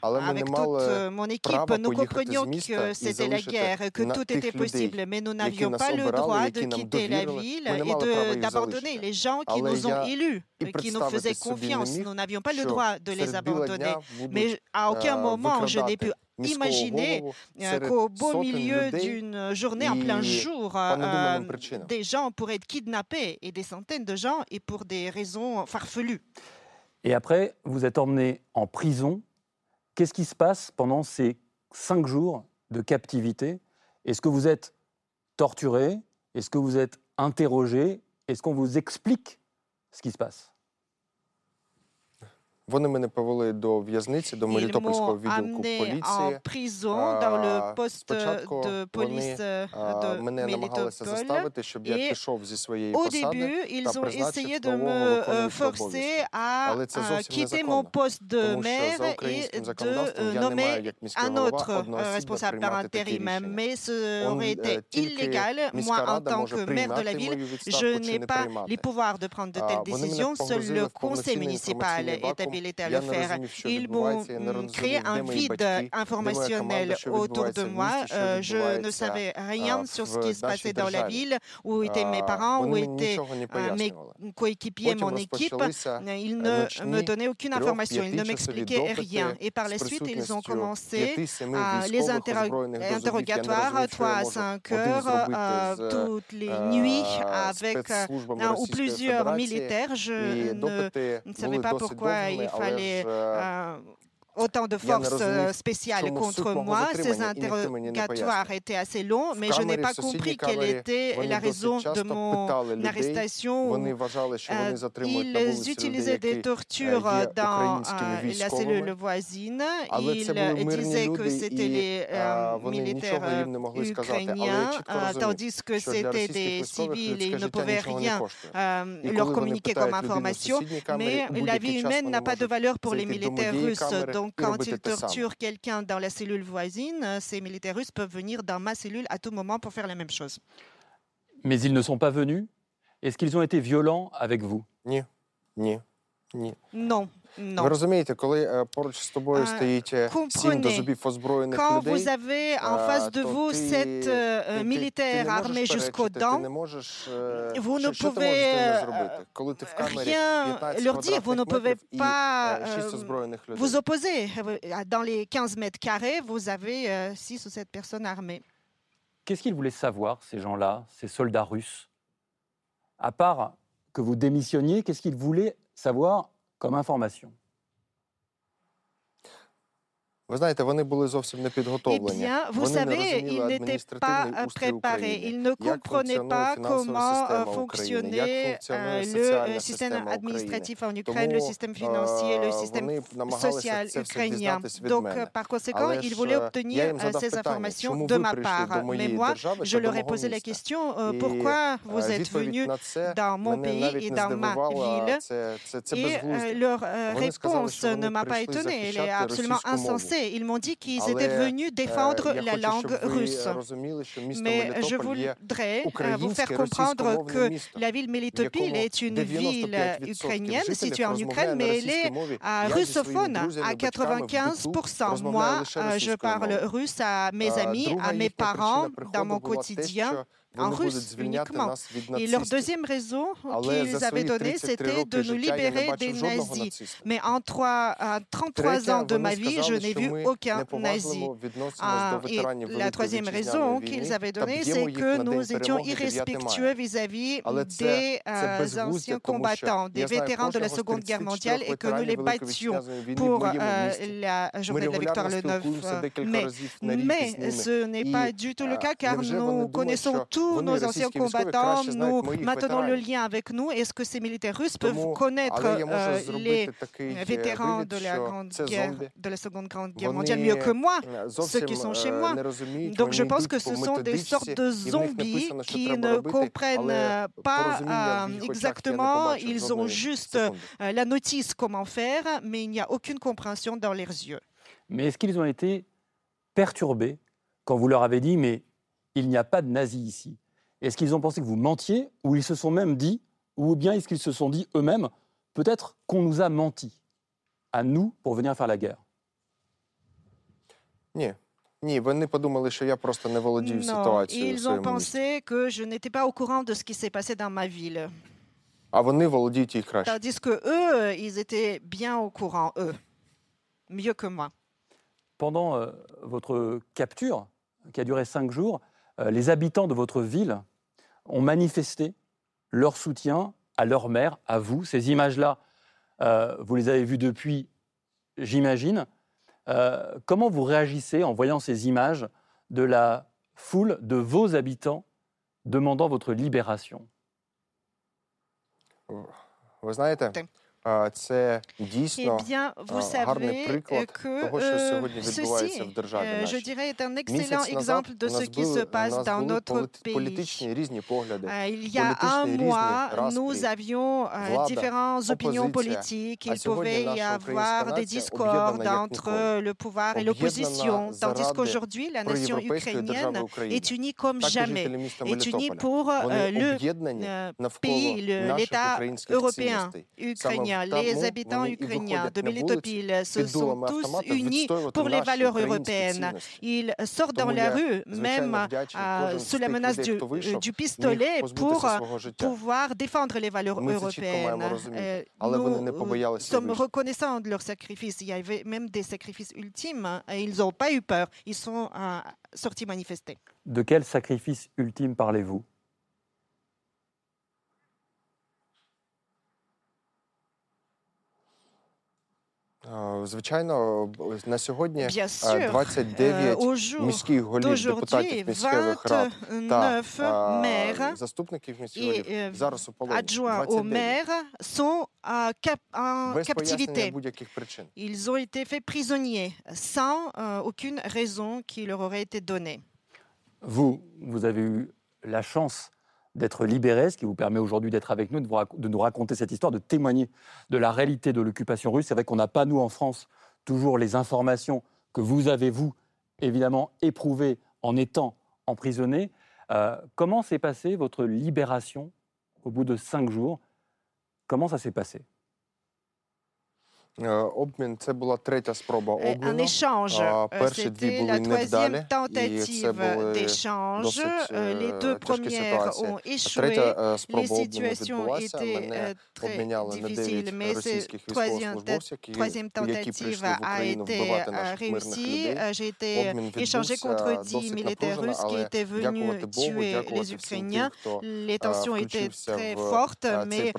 Але ми не мали права поїхати з міста і залишити на тих людей, які нас обирали, які нам довірили. Ми не мали права їх залишити. Але я qui nous faisaient confiance. Nous n'avions pas le droit de les abandonner. Mais à aucun moment, je n'ai pu imaginer euh, qu'au beau milieu d'une journée en plein jour, euh, des gens pourraient être kidnappés et des centaines de gens et pour des raisons farfelues. Et après, vous êtes emmené en prison. Qu'est-ce qui se passe pendant ces cinq jours de captivité? Est-ce que vous êtes torturé? Est-ce que vous êtes interrogé? Est-ce qu'on vous explique ce qui se passe? Вони мене повели до в'язниці, до Мелітопольського відділку поліції. Спочатку вони мене намагалися заставити, щоб я пішов зі своєї посади та призначив нового виконуючого обов'язки. Але це зовсім незаконно, тому що за українським законодавством я не маю як міський голова одноосібно приймати такі рішення. Он, тільки міська рада може приймати мою відставку чи не приймати. Вони мене погрузили в повноцінний інформаційний вакуум, à le faire. Ils m'ont créé un vide informationnel autour de moi. Je ne savais rien sur ce qui se passait dans la ville, où étaient mes parents, où étaient mes coéquipiers, mon équipe. Ils ne me donnaient aucune information, ils ne m'expliquaient rien. Et par la suite, ils ont commencé les interrogatoires, 3 à 5 heures, toutes les nuits, avec un ou plusieurs militaires. Je ne savais pas pourquoi il fallait autant de forces spéciales contre moi. Ces interrogatoires étaient assez longs, mais je n'ai pas compris quelle était la raison de mon arrestation. Ils utilisaient des tortures dans la cellule voisine. Ils disaient que c'était les militaires ukrainiens, tandis que c'était des civils et ils ne pouvaient rien leur communiquer comme information. Mais la vie humaine n'a pas de valeur pour les militaires russes. Donc, quand ils torturent quelqu'un dans la cellule voisine, ces militaires russes peuvent venir dans ma cellule à tout moment pour faire la même chose. Mais ils ne sont pas venus? Est-ce qu'ils ont été violents avec vous? Non. Non. Non. Ви розумієте, коли поруч з тобою стоїть сім до зубів озброєних Quand людей, vous avez en face de vous sept militaires armés jusqu'aux dents, vous ne pouvez rien leur dire, vous ne pouvez pas vous opposer. Dans les 15 mètres carrés, vous avez 6 ou 7 personnes armées. Qu'est-ce qu'ils voulaient savoir, ces gens-là, ces soldats russes À part que vous démissionniez, qu'est-ce qu'ils voulaient savoir comme information Ви знаєте, вони були зовсім не підготовлені. Eh bien, vous savez, ils n'étaient pas préparés. Ils ne comprenaient pas comment fonctionnait le système administratif en Ukraine, le système financier, le système social ukrainien. Donc, par conséquent, ils voulaient obtenir ces informations de ma part. Mais moi, je leur ai posé la question pourquoi vous êtes venus dans mon pays et dans ma ville Et leur réponse ne m'a pas étonnée. Elle est absolument insensée. Ils m'ont dit qu'ils étaient venus défendre la langue russe. Mais je voudrais vous faire comprendre que la ville Melitopol est une ville ukrainienne située en Ukraine, mais elle est russophone à 95%. Moi, je parle russe à mes amis, à mes parents, dans mon quotidien en russe uniquement. Et leur deuxième raison qu'ils avaient donnée, c'était de nous libérer des nazis. Mais en, trois, 33 ans de ma vie, je n'ai vu aucun nazi. Ah, et la troisième raison qu'ils avaient donnée, c'est que nous étions irrespectueux vis-à-vis des anciens combattants, des vétérans de la Seconde Guerre mondiale, et que nous les battions pour la journée de la victoire le 9 mai. Mais ce n'est pas du tout le cas, car nous connaissons tous nos anciens combattants, nous maintenons le lien avec nous. Est-ce que ces militaires russes peuvent connaître les vétérans de la, grande guerre, de la Seconde Grande Guerre mondiale mieux que moi, ceux qui sont chez moi. Donc je pense que ce sont des sortes de zombies qui ne comprennent pas exactement, ils ont juste la notice comment faire, mais il n'y a aucune compréhension dans leurs yeux. Mais est-ce qu'ils ont été perturbés quand vous leur avez dit, mais il n'y a pas de nazis ici. Est-ce qu'ils ont pensé que vous mentiez ou ils se sont même dit, ou bien est-ce qu'ils se sont dit eux-mêmes, peut-être qu'on nous a menti à nous pour venir faire la guerre? Non, ils ont pensé que je n'étais pas au courant de ce qui s'est passé dans ma ville. Tandis que eux, ils étaient bien au courant, eux, mieux que moi. Pendant euh, votre capture, qui a duré cinq jours, euh, les habitants de votre ville ont manifesté leur soutien à leur mère, à vous. Ces images-là, euh, vous les avez vues depuis, j'imagine. Euh, comment vous réagissez en voyant ces images de la foule de vos habitants demandant votre libération? Vous savez, eh bien, vous savez que ceci, je dirais, est un excellent exemple de ce qui se passe dans notre pays. Il y a un mois, nous avions différentes opinions politiques. Il pouvait y avoir des discordes entre le pouvoir et l'opposition, tandis qu'aujourd'hui, la nation ukrainienne est unie comme jamais, est unie pour le pays, l'État européen. ukrainien les habitants ukrainiens de Melitopol se sont tous unis pour les valeurs européennes. Ils sortent dans la rue, même sous la menace du, du, pistolet, pour pouvoir défendre les valeurs européennes. Nous sommes reconnaissants de leur sacrifice. Il y avait même des sacrifices ultimes et ils n'ont pas eu peur. Ils sont sortis manifester. De quel sacrifice ultime parlez-vous? Звичайно, на сьогодні 29 міських голів депутатів міських рад та заступників міських голів зараз у полоні. 29 без будь-яких причин. Ils ont été faits prisonniers sans aucune raison qui leur aurait été donnée. Vous, vous avez eu la chance d'être libéré, ce qui vous permet aujourd'hui d'être avec nous, de, nous raconter cette histoire, de témoigner de la réalité de l'occupation russe. C'est vrai qu'on n'a pas, nous, en France, toujours les informations que vous avez, vous, évidemment, éprouvées en étant emprisonné. Euh, comment s'est passée votre libération au bout de cinq jours? Comment ça s'est passé? Un échange. C'était la troisième tentative d'échange. Les deux premières ont échoué. Les situations étaient très difficiles, mais cette troisième, tentative a été réussie. J'ai été échangé contre 10 militaires russes qui étaient venus tuer les Ukrainiens. Les tensions étaient très fortes, mais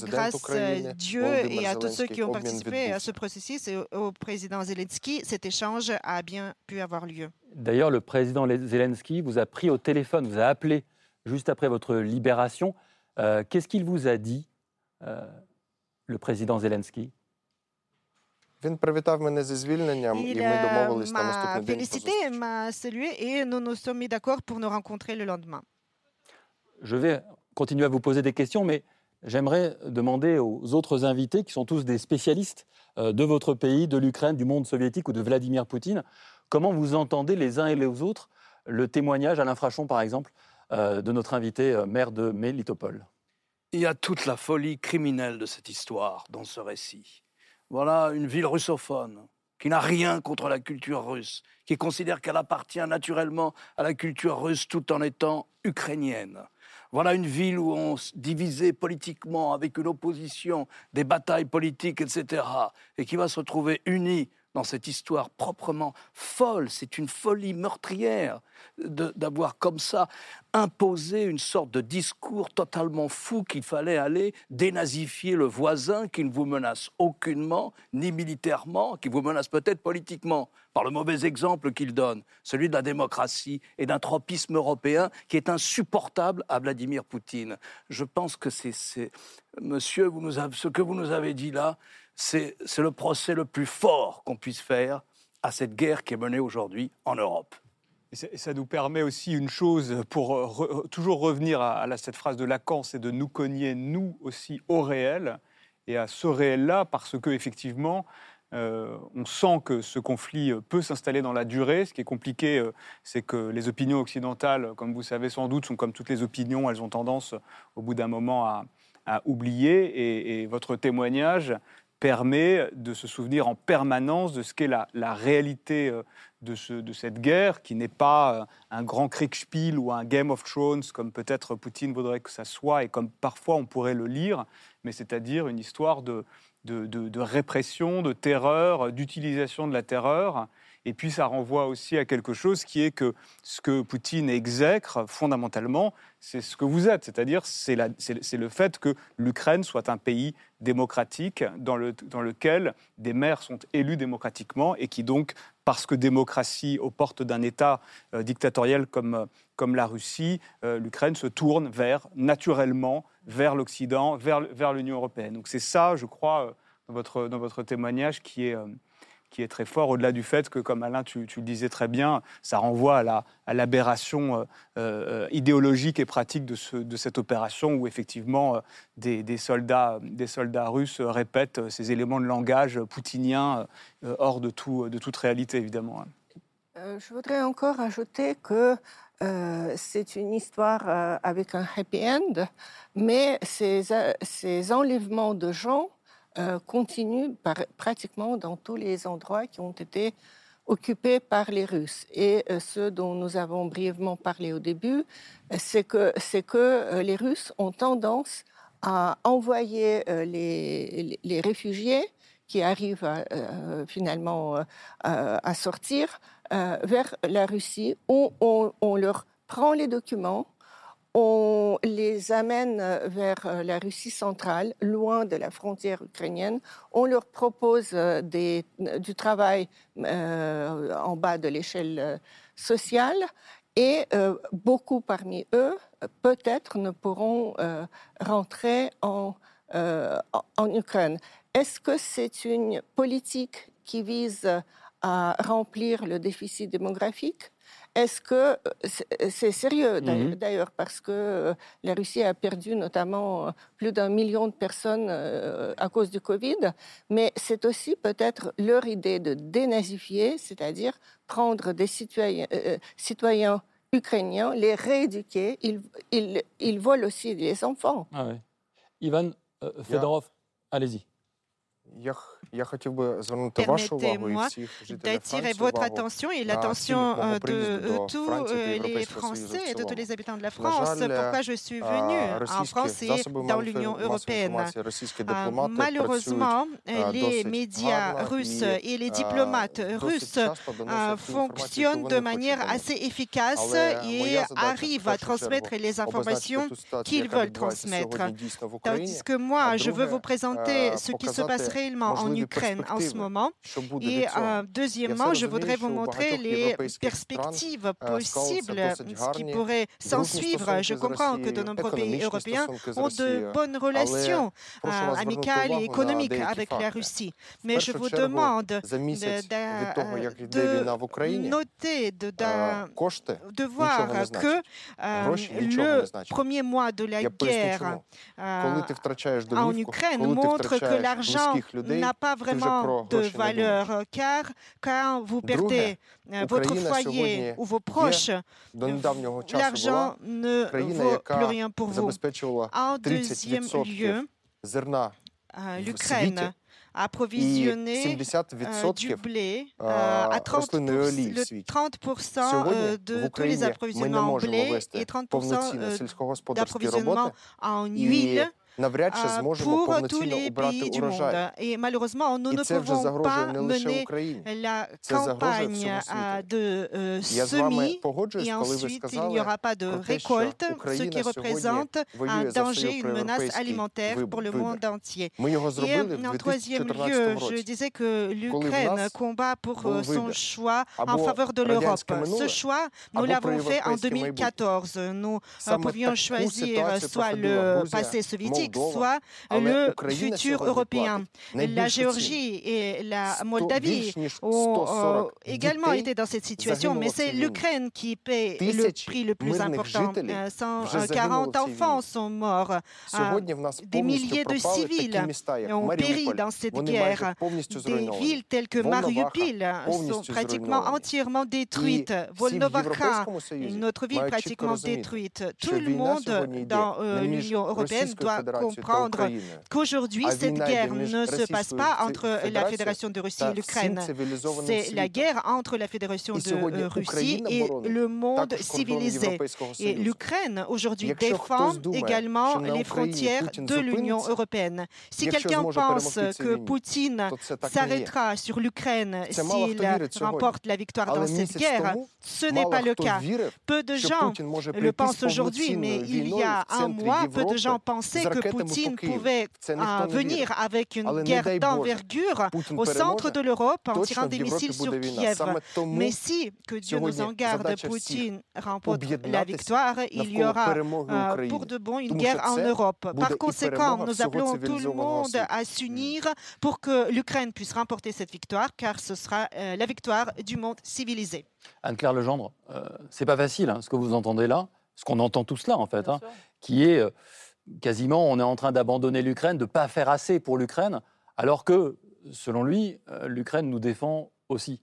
grâce à Dieu et à tous ceux qui ont à ce processus et au président Zelensky, cet échange a bien pu avoir lieu. D'ailleurs, le président Zelensky vous a pris au téléphone, vous a appelé juste après votre libération. Euh, qu'est-ce qu'il vous a dit, euh, le président Zelensky? Il m'a félicité, m'a salué et nous nous sommes mis d'accord pour nous rencontrer le lendemain. Je vais continuer à vous poser des questions, mais j'aimerais demander aux autres invités, qui sont tous des spécialistes euh, de votre pays, de l'Ukraine, du monde soviétique ou de Vladimir Poutine, comment vous entendez les uns et les autres le témoignage, à l'infraction par exemple, euh, de notre invité euh, maire de Melitopol Il y a toute la folie criminelle de cette histoire dans ce récit. Voilà une ville russophone qui n'a rien contre la culture russe, qui considère qu'elle appartient naturellement à la culture russe tout en étant ukrainienne. Voilà une ville où on se divisait politiquement avec une opposition, des batailles politiques, etc., et qui va se retrouver unie dans cette histoire proprement folle. C'est une folie meurtrière d'avoir comme ça imposé une sorte de discours totalement fou qu'il fallait aller dénazifier le voisin qui ne vous menace aucunement, ni militairement, qui vous menace peut-être politiquement, par le mauvais exemple qu'il donne, celui de la démocratie et d'un tropisme européen qui est insupportable à Vladimir Poutine. Je pense que c'est, monsieur, ce que vous nous avez dit là, c'est le procès le plus fort qu'on puisse faire à cette guerre qui est menée aujourd'hui en Europe. Et ça, nous permet aussi une chose, pour toujours revenir à, cette phrase de Lacan, c'est de nous cogner, nous aussi, au réel, et à ce réel-là, parce que effectivement, euh, on sent que ce conflit peut s'installer dans la durée. Ce qui est compliqué, euh, c'est que les opinions occidentales, comme vous savez sans doute, sont comme toutes les opinions, elles ont tendance, au bout d'un moment, à, oublier. et, votre témoignage permet de se souvenir en permanence de ce qu'est la, réalité euh, de, ce, de, cette guerre, qui n'est pas euh, un grand Kriegspiel ou un Game of Thrones, comme peut-être Poutine voudrait que ça soit, et comme parfois on pourrait le lire, mais c'est-à-dire une histoire de répression, de terreur, d'utilisation de la terreur, et puis ça renvoie aussi à quelque chose qui est que ce que Poutine exècre fondamentalement, c'est ce que vous êtes, c'est-à-dire c'est le fait que l'Ukraine soit un pays démocratique dans, le, dans lequel des maires sont élus démocratiquement et qui donc, parce que démocratie aux portes d'un État euh, dictatorial comme, comme la Russie, euh, l'Ukraine se tourne vers, naturellement, vers l'Occident, vers, vers l'Union européenne. Donc c'est ça, je crois, euh, dans votre, dans votre témoignage qui est qui est très fort, au-delà du fait que, comme Alain, tu, le disais très bien, ça renvoie à l'aberration euh, euh, idéologique et pratique de, ce, de, cette opération où, effectivement, euh, des, soldats, des soldats russes répètent ces éléments de langage poutinien hors de, tout, de toute réalité, évidemment. je voudrais encore ajouter que c'est une histoire avec un happy end, mais ces enlèvements de gens euh, continue pratiquement dans tous les endroits qui ont été occupés par les Russes. Et euh, ce dont nous avons brièvement parlé au début, c'est que, c'est que euh, les Russes ont tendance à envoyer les, réfugiés qui arrivent finalement à sortir vers la Russie, où on leur prend les documents, on les amène euh, vers euh, la Russie centrale, loin de la frontière ukrainienne. On leur propose euh, du travail en bas de l'échelle sociale et beaucoup parmi eux, peut-être, ne pourront rentrer en, en Ukraine. Est-ce que c'est une politique qui vise à remplir le déficit démographique est-ce que c'est sérieux mmh d'ailleurs parce que la Russie a perdu notamment plus d'un million de personnes à cause du Covid, mais c'est aussi peut-être leur idée de dénazifier, c'est-à-dire prendre des citoyens, citoyens ukrainiens, les rééduquer. Ils, ils, ils, volent aussi les enfants. Ah Ivan Fedorov, allez-y. Permettez-moi d'attirer votre attention et l'attention de tous les Français et de tous les habitants de la France. Pourquoi je suis venu en France et dans l'Union européenne? Malheureusement, les médias russes et les diplomates russes fonctionnent de manière assez efficace et arrivent à transmettre les informations qu'ils veulent transmettre. Tandis que moi, je veux vous présenter ce qui se passe réellement en Ukraine en ce moment. Et deuxièmement, je voudrais vous montrer les perspectives possibles, ce qui pourrait s'en suivre. Je comprends que de nombreux pays européens ont de bonnes relations amicales et économiques avec la Russie. Mais je vous demande de, noter, de, de, voir que le premier mois de la guerre en Ukraine montre que l'argent n'a pas vraiment de valeur, car quand vous perdez votre foyer ou vos proches, l'argent ne vaut plus rien pour vous. En deuxième lieu, l'Ukraine approvisionné du blé à 30, le 30% de tous les approvisionnements en blé et 30% d'approvisionnement en huile pour tous les pays du monde. Et malheureusement, nous ne pouvons pas mener la campagne de semis et ensuite il n'y aura pas de récolte, ce qui représente un danger, une menace alimentaire pour le monde entier. Et en troisième lieu, je disais que l'Ukraine combat pour son choix en faveur de l'Europe. Ce choix, nous l'avons fait en 2014. Nous pouvions choisir soit le passé soviétique, soit ah le futur européen. La Géorgie et la Moldavie ont euh, également été dans cette situation, mais c'est l'Ukraine qui paie le prix le plus important. 140 enfants sont morts. Des milliers de civils ont péri dans cette guerre. Des villes telles que Mariupol sont pratiquement entièrement détruites. Volnovakha, une autre ville pratiquement détruite. Tout le monde dans euh, l'Union européenne doit comprendre qu'aujourd'hui, cette guerre ne se passe pas entre la Fédération de Russie et l'Ukraine. C'est la guerre entre la Fédération de Russie et le monde civilisé. Et l'Ukraine, aujourd'hui, défend également les frontières de l'Union européenne. Si quelqu'un pense que Poutine s'arrêtera sur l'Ukraine s'il remporte la victoire dans cette guerre, ce n'est pas le cas. Peu de gens le pensent aujourd'hui, mais il y a un mois, peu de gens pensaient que Poutine pouvait venir avec une guerre d'envergure au centre de l'Europe en tirant des missiles sur Kiev. Mais si, que Dieu nous en garde, Poutine remporte la victoire, il y aura euh, pour de bon une guerre en Europe. Par conséquent, nous appelons tout le monde à s'unir pour que l'Ukraine puisse remporter cette victoire, car ce sera euh, la victoire du monde civilisé. Anne-Claire Legendre, euh, c'est pas facile hein, ce que vous entendez là, ce qu'on entend tous là en fait, hein, qui est quasiment on est en train d'abandonner l'Ukraine, de ne pas faire assez pour l'Ukraine, alors que, selon lui, euh, l'Ukraine nous défend aussi.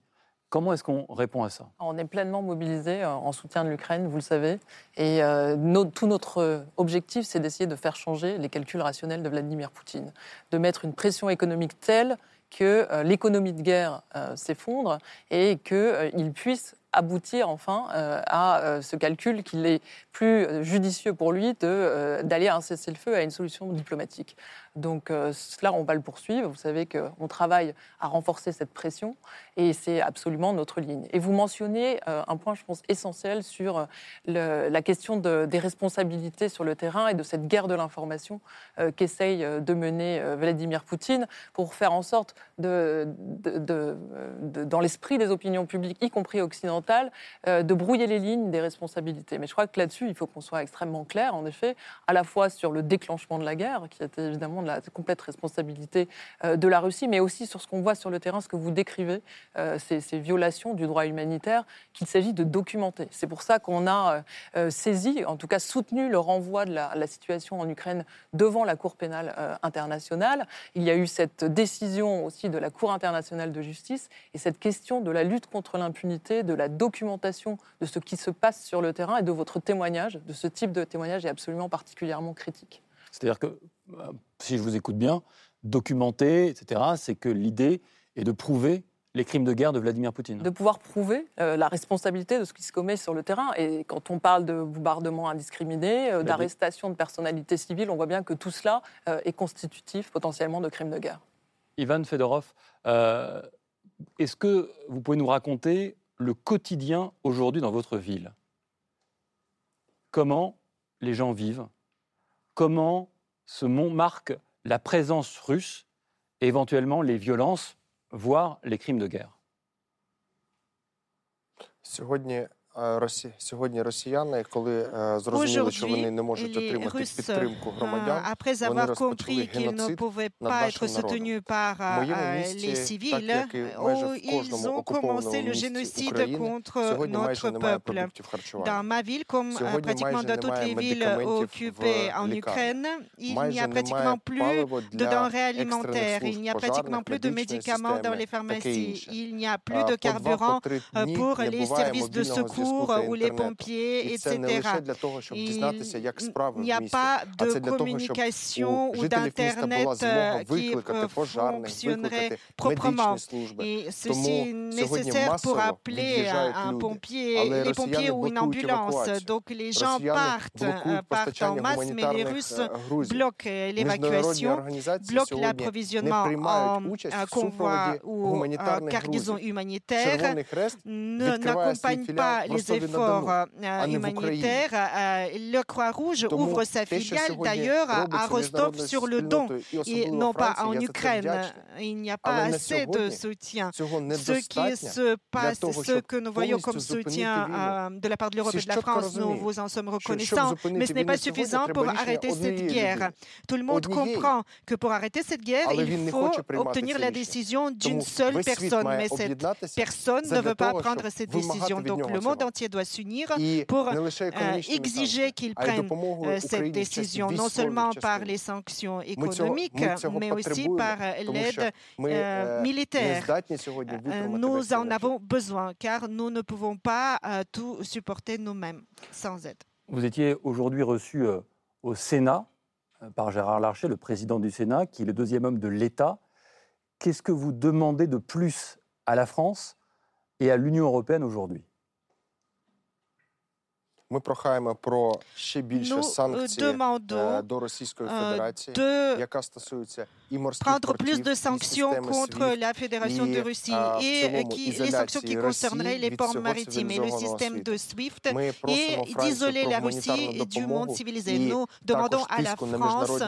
Comment est-ce qu'on répond à ça? On est pleinement mobilisé euh, en soutien de l'Ukraine, vous le savez. Et euh, tout notre objectif, c'est d'essayer de faire changer les calculs rationnels de Vladimir Poutine, de mettre une pression économique telle que l'économie de guerre s'effondre et qu'il puisse aboutir enfin à ce calcul qu'il est plus judicieux pour lui d'aller à un cessez-le-feu, à une solution diplomatique. Donc euh, cela, on va le poursuivre. Vous savez qu'on travaille à renforcer cette pression et c'est absolument notre ligne. Et vous mentionnez euh, un point, je pense, essentiel sur euh, la question des responsabilités sur le terrain et de cette guerre de l'information qu'essaye de mener Vladimir Poutine pour faire en sorte, de, dans l'esprit des opinions publiques, y compris occidentales, de brouiller les lignes des responsabilités. Mais je crois que là-dessus, il faut qu'on soit extrêmement clair, en effet, à la fois sur le déclenchement de la guerre, qui était évidemment de la complète responsabilité euh, de la Russie, mais aussi sur ce qu'on voit sur le terrain, ce que vous décrivez, euh, ces, violations du droit humanitaire qu'il s'agit de documenter. C'est pour ça qu'on a euh, saisi, en tout cas soutenu le renvoi de la, situation en Ukraine devant la Cour pénale internationale. Il y a eu cette décision aussi de la Cour internationale de justice et cette question de la lutte contre l'impunité, de la documentation de ce qui se passe sur le terrain et de votre témoignage, de ce type de témoignage est absolument particulièrement critique. C'est-à-dire que, si je vous écoute bien, documenté, etc., c'est que l'idée est de prouver les crimes de guerre de Vladimir Poutine. De pouvoir prouver euh, la responsabilité de ce qui se commet sur le terrain. Et quand on parle de bombardement indiscriminé, euh, d'arrestation de personnalités civiles, on voit bien que tout cela euh, est constitutif potentiellement de crimes de guerre. Ivan Fedorov, est-ce que vous pouvez nous raconter le quotidien aujourd'hui dans votre ville? Comment les gens vivent? Comment ce mont marque la présence russe et éventuellement les violences voire les crimes de guerre. Сьогодні росіяни, коли зрозуміли, що вони не можуть отримати підтримку громадян, après avoir compris qu'ils ne pouvaient pas être soutenus par les civils, ils ont commencé le génocide contre notre peuple. Dans ma ville, comme pratiquement dans toutes les villes occupées en Ukraine, il n'y a pratiquement plus de denrées alimentaires, il n'y a pratiquement plus de médicaments secours ou les pompiers, etc. Il n'y a pas de communication ou d'Internet qui fonctionnerait proprement. Et ceci est nécessaire pour appeler un pompier, les pompiers ou une ambulance. Donc les gens partent, partent en masse, mais les Russes bloquent l'évacuation, bloquent l'approvisionnement en convoi ou cargaison humanitaire, n'accompagnent pas les efforts euh, humanitaires. Euh, le Croix-Rouge ouvre sa filiale d'ailleurs à Rostov-sur-le-Don et non pas en Ukraine. Il n'y a pas assez de soutien. Ce qui se passe, ce que nous voyons comme soutien euh, de la part de l'Europe et de la France, nous vous en sommes reconnaissants, mais ce n'est pas suffisant pour arrêter cette guerre. Tout le monde comprend que pour arrêter cette guerre, il faut obtenir la décision d'une seule personne, mais cette personne ne veut pas prendre cette décision. Donc le monde entier doit s'unir pour euh, exiger qu'ils prennent euh, cette décision, non seulement par les sanctions économiques, mais aussi par l'aide euh, militaire. Nous en avons besoin, car nous ne pouvons pas tout supporter nous-mêmes sans aide. Vous étiez aujourd'hui reçu au Sénat par Gérard Larcher, le président du Sénat, qui est le deuxième homme de l'État. Qu'est-ce que vous demandez de plus à la France et à l'Union européenne aujourd'hui? Ми прохаємо про ще більше санкцій до Російської Федерації, яка стосується prendre plus de sanctions contre la Fédération de Russie et qui, les sanctions qui concerneraient les ports maritimes et le système de SWIFT et d'isoler la Russie du monde civilisé. Nous demandons à la France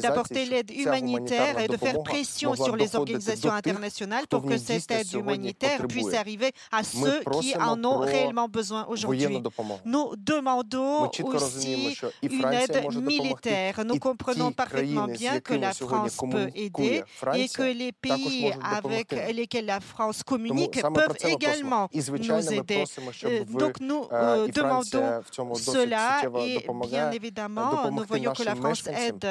d'apporter l'aide humanitaire et de faire pression sur les organisations internationales pour que cette aide humanitaire puisse arriver à ceux qui en ont réellement besoin aujourd'hui. Nous demandons aussi une aide militaire. Nous comprenons parfaitement bien que la France peut aider et que les pays avec lesquels la France communique peuvent également nous aider. Donc nous demandons cela et bien évidemment, nous voyons que la France aide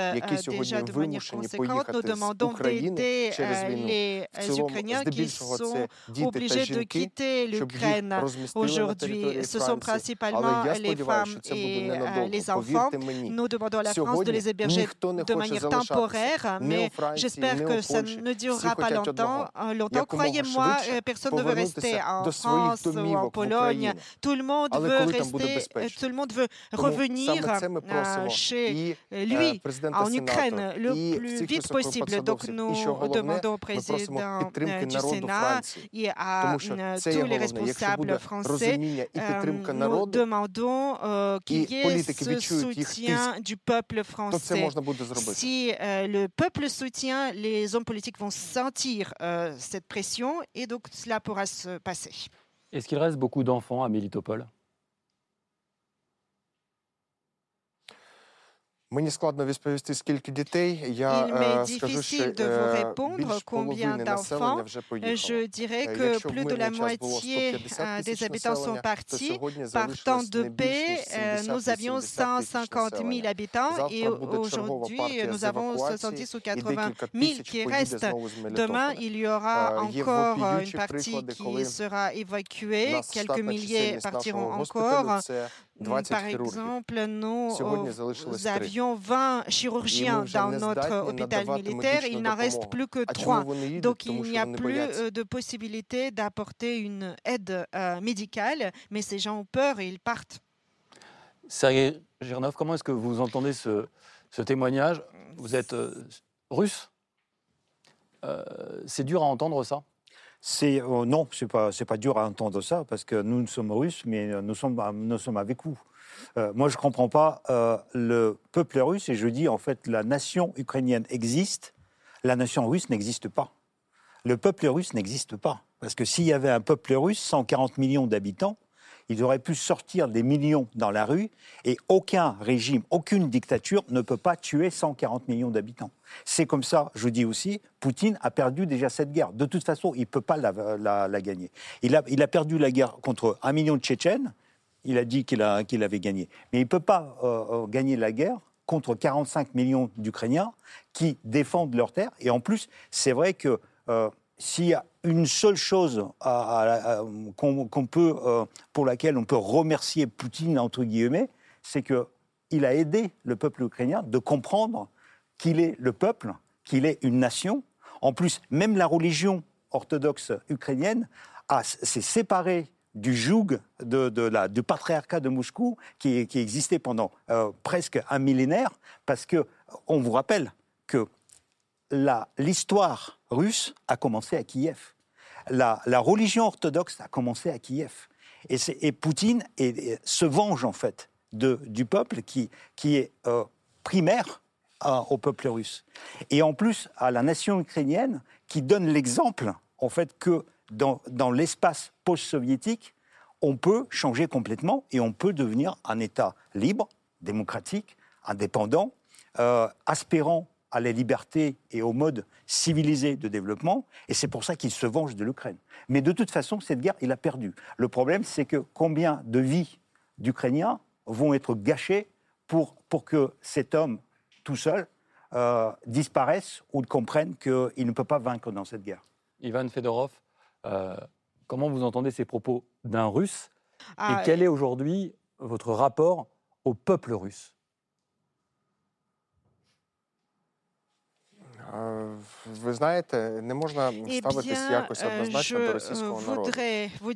déjà de manière conséquente. Nous demandons d'aider les Ukrainiens qui sont obligés de quitter l'Ukraine aujourd'hui. Ce sont principalement les femmes et les enfants. Nous demandons à la France de les héberger de manière temporaire, mais J'espère que ça ne durera pas longtemps. Euh, longtemps. Croyez-moi, euh, personne ne veut rester en France ou en Pologne. Tout le monde veut rester, euh, tout le monde veut revenir chez lui, en Ukraine, le plus vite possible. Donc nous demandons au président du Sénat et à tous les responsables français, nous demandons qu'il y ait ce soutien du peuple français. Si le peuple soutient les hommes politiques vont sentir euh, cette pression et donc cela pourra se passer. Est-ce qu'il reste beaucoup d'enfants à Mélitopol Il m'est difficile de vous répondre combien d'enfants. Je dirais que plus de la moitié des habitants sont partis. Par temps de paix, nous avions 150 000 habitants et aujourd'hui, nous avons 70 ou 80 000 qui restent. Demain, il y aura encore une partie qui sera évacuée, quelques milliers partiront encore. Par exemple, nous euh, avions 20 chirurgiens dans notre hôpital militaire. Il n'en reste plus que 3. Donc il n'y a plus euh, de possibilité d'apporter une aide euh, médicale, mais ces gens ont peur et ils partent. Sergei Girnov, comment est-ce que vous entendez ce, témoignage? Vous êtes russe? C'est dur à entendre ça? Euh, non, c'est pas c'est pas dur à entendre ça parce que nous, nous sommes russes, mais euh, nous sommes nous sommes avec vous. Euh, moi, je comprends pas le peuple russe et je dis en fait la nation ukrainienne existe, la nation russe n'existe pas. Le peuple russe n'existe pas parce que s'il y avait un peuple russe, 140 millions d'habitants, ils auraient pu sortir des millions dans la rue et aucun régime, aucune dictature ne peut pas tuer 140 millions d'habitants. C'est comme ça, je dis aussi, Poutine a perdu déjà cette guerre. De toute façon, il ne peut pas la, gagner. Il a, il a, perdu la guerre contre un million de Tchétchènes, il a dit qu'il avait gagné. Mais il ne peut pas euh, euh, gagner la guerre contre 45 millions d'Ukrainiens qui défendent leur terre. Et en plus, c'est vrai que euh, s'il y a une seule chose qu'on peut, euh, pour laquelle on peut remercier Poutine, entre guillemets, c'est qu'il a aidé le peuple ukrainien de comprendre qu'il est le peuple, qu'il est une nation. En plus, même la religion orthodoxe ukrainienne s'est séparée du joug de, la, du patriarcat de Moscou qui, existait pendant euh, presque un millénaire, parce que on vous rappelle que l'histoire russe a commencé à Kiev. La, religion orthodoxe a commencé à Kiev. Et, Poutine se venge en fait du peuple qui, est euh, primaire au peuple russe. Et en plus à la nation ukrainienne qui donne l'exemple en fait que dans, l'espace post-soviétique, on peut changer complètement et on peut devenir un État libre, démocratique, indépendant, euh, aspirant à la liberté et au mode civilisé de développement, et c'est pour ça qu'il se venge de l'Ukraine. Mais de toute façon, cette guerre, il a perdu. Le problème, c'est que combien de vies d'Ukrainiens vont être gâchées pour, pour que cet homme, tout seul, euh, disparaisse ou comprenne qu'il ne peut pas vaincre dans cette guerre. Ivan Fedorov, euh, comment vous entendez ces propos d'un Russe? Et ah, quel est aujourd'hui votre rapport au peuple russe? Ви знаєте, не можна ставитись якось однозначно до російського народу.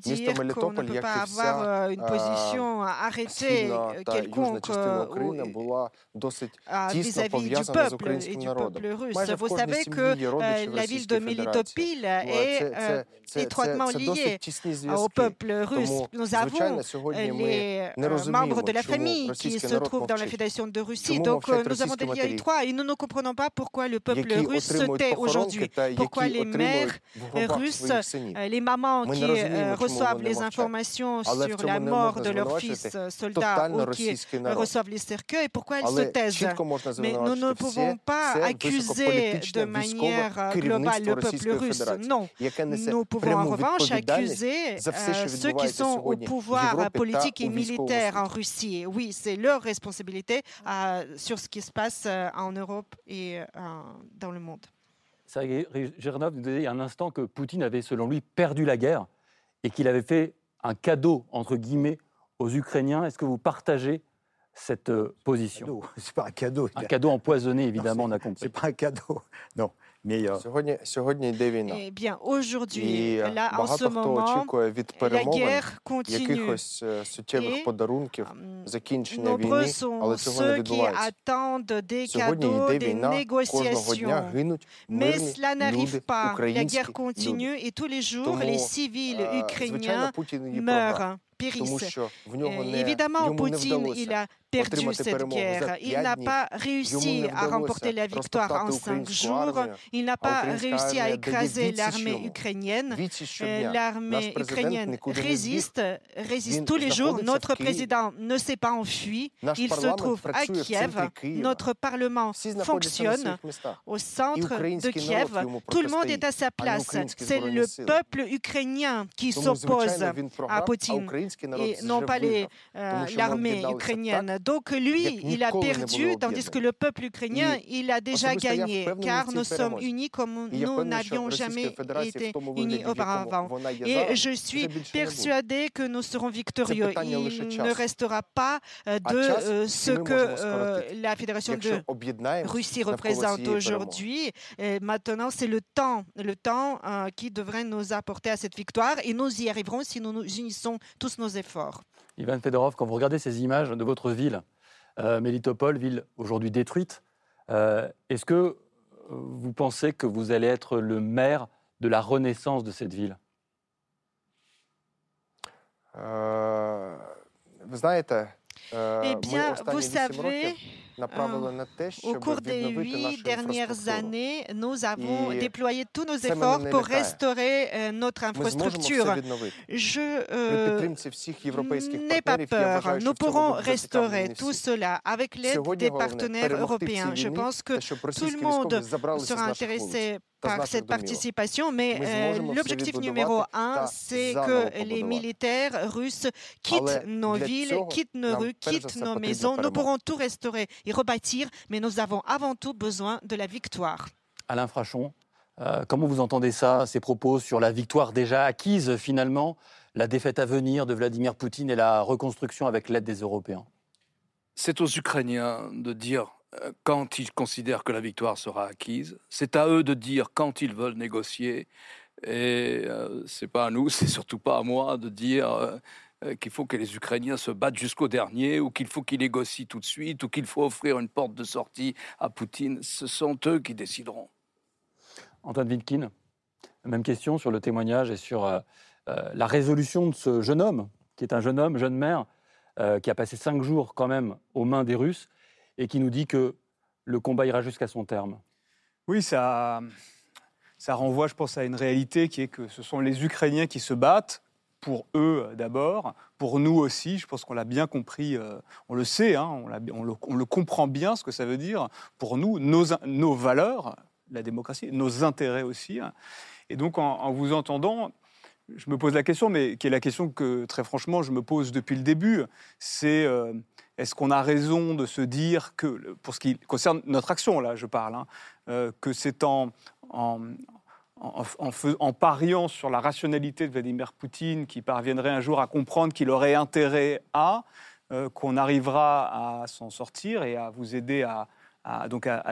Місто Мелітополь, як і вся східна та южна частина України, була досить тісно пов'язана з українським народом. Майже в кожній сім'ї є родичі в Російській Федерації. Це, це, це, це досить тісні зв'язки. Тому, звичайно, сьогодні ми не розуміємо, чому російський народ мовчить. Чому мовчать російські матері, russe se tait aujourd'hui. Pourquoi les mères russes, les mamans qui reçoivent les informations sur la mort de leurs fils soldats ou qui reçoivent les cercueils, pourquoi elles se taisent? Mais nous ne pouvons pas accuser de manière globale le peuple russe. Non. Nous pouvons en revanche accuser ceux qui sont au pouvoir politique et militaire en Russie. Oui, c'est leur responsabilité sur ce qui se passe en Europe et dans le monde. Sergei Girnov nous disait il y a un instant que Poutine avait, selon lui, perdu la guerre et qu'il avait fait un cadeau, entre guillemets, aux Ukrainiens. Est-ce que vous partagez cette euh, position? C'est pas un cadeau. Un cadeau empoisonné, évidemment, on a compris. C'est pas un cadeau. Non. Eh bien, aujourd'hui, là, en ce moment, la guerre continue. Et nombreux sont ceux qui attendent des cadeaux, des négociations. Mais cela n'arrive pas. La guerre continue et tous les jours, les civils ukrainiens meurent. Évidemment, Poutine, il a perdu cette guerre. Il n'a pas réussi à remporter la victoire en cinq jours. Il n'a pas réussi à écraser l'armée ukrainienne. L'armée ukrainienne résiste, résiste tous les jours. Notre président ne s'est pas enfui. Il se trouve à Kiev. Notre parlement fonctionne au centre de Kiev. Tout le monde est à sa place. C'est le peuple ukrainien qui s'oppose à Poutine. Et non pas l'armée ukrainienne. Donc lui, il a perdu, tandis que le peuple ukrainien, il a déjà gagné, car nous sommes unis comme nous n'avions jamais été unis auparavant. Et je suis persuadé que nous serons victorieux. Il ne restera pas de ce que la Fédération de Russie représente aujourd'hui. Maintenant, c'est le temps, le temps qui devrait nous apporter à cette victoire et nous y arriverons si nous, nous unissons tous nos efforts. Ivan Fedorov, quand vous regardez ces images de votre ville, euh, Melitopol, ville aujourd'hui détruite, euh, est-ce que vous pensez que vous allez être le maire de la renaissance de cette ville? Euh, Eh bien, vous savez, au cours des huit dernières années, nous avons déployé tous nos efforts pour restaurer notre infrastructure. Je n'ai pas peur. Nous pourrons restaurer tout cela avec l'aide des partenaires européens. Je pense que tout le monde sera intéressé par cette participation, mais euh, l'objectif numéro un, c'est que les militaires russes quittent nos villes, quittent nos rues, quittent nos maisons. Nous pourrons tout restaurer et rebâtir, mais nous avons avant tout besoin de la victoire. Alain Frachon, euh, comment vous entendez ça, ces propos sur la victoire déjà acquise finalement, la défaite à venir de Vladimir Poutine et la reconstruction avec l'aide des Européens? C'est aux Ukrainiens de dire quand ils considèrent que la victoire sera acquise. C'est à eux de dire quand ils veulent négocier. Et euh, c'est pas à nous, c'est surtout pas à moi de dire euh, qu'il faut que les Ukrainiens se battent jusqu'au dernier, ou qu'il faut qu'ils négocient tout de suite, ou qu'il faut offrir une porte de sortie à Poutine. Ce sont eux qui décideront. Antoine Wilkin, même question sur le témoignage et sur la résolution de ce jeune homme, qui est un jeune homme, jeune mère, qui a passé cinq jours quand même aux mains des Russes et qui nous dit que le combat ira jusqu'à son terme. Oui, ça, ça renvoie, je pense, à une réalité qui est que ce sont les Ukrainiens qui se battent pour eux d'abord, pour nous aussi. Je pense qu'on l'a bien compris, euh, on le sait, hein, on, le, comprend bien ce que ça veut dire pour nous, nos, nos valeurs, la démocratie, nos intérêts aussi. Et donc, en, vous entendant, je me pose la question, mais qui est la question que très franchement je me pose depuis le début, c'est euh, est-ce qu'on a raison de se dire que, pour ce qui concerne notre action, là je parle, hein, euh, que c'est en, en, pariant sur la rationalité de Vladimir Poutine qui parviendrait un jour à comprendre qu'il aurait intérêt à, euh, qu'on arrivera à s'en sortir et à vous aider à, donc à,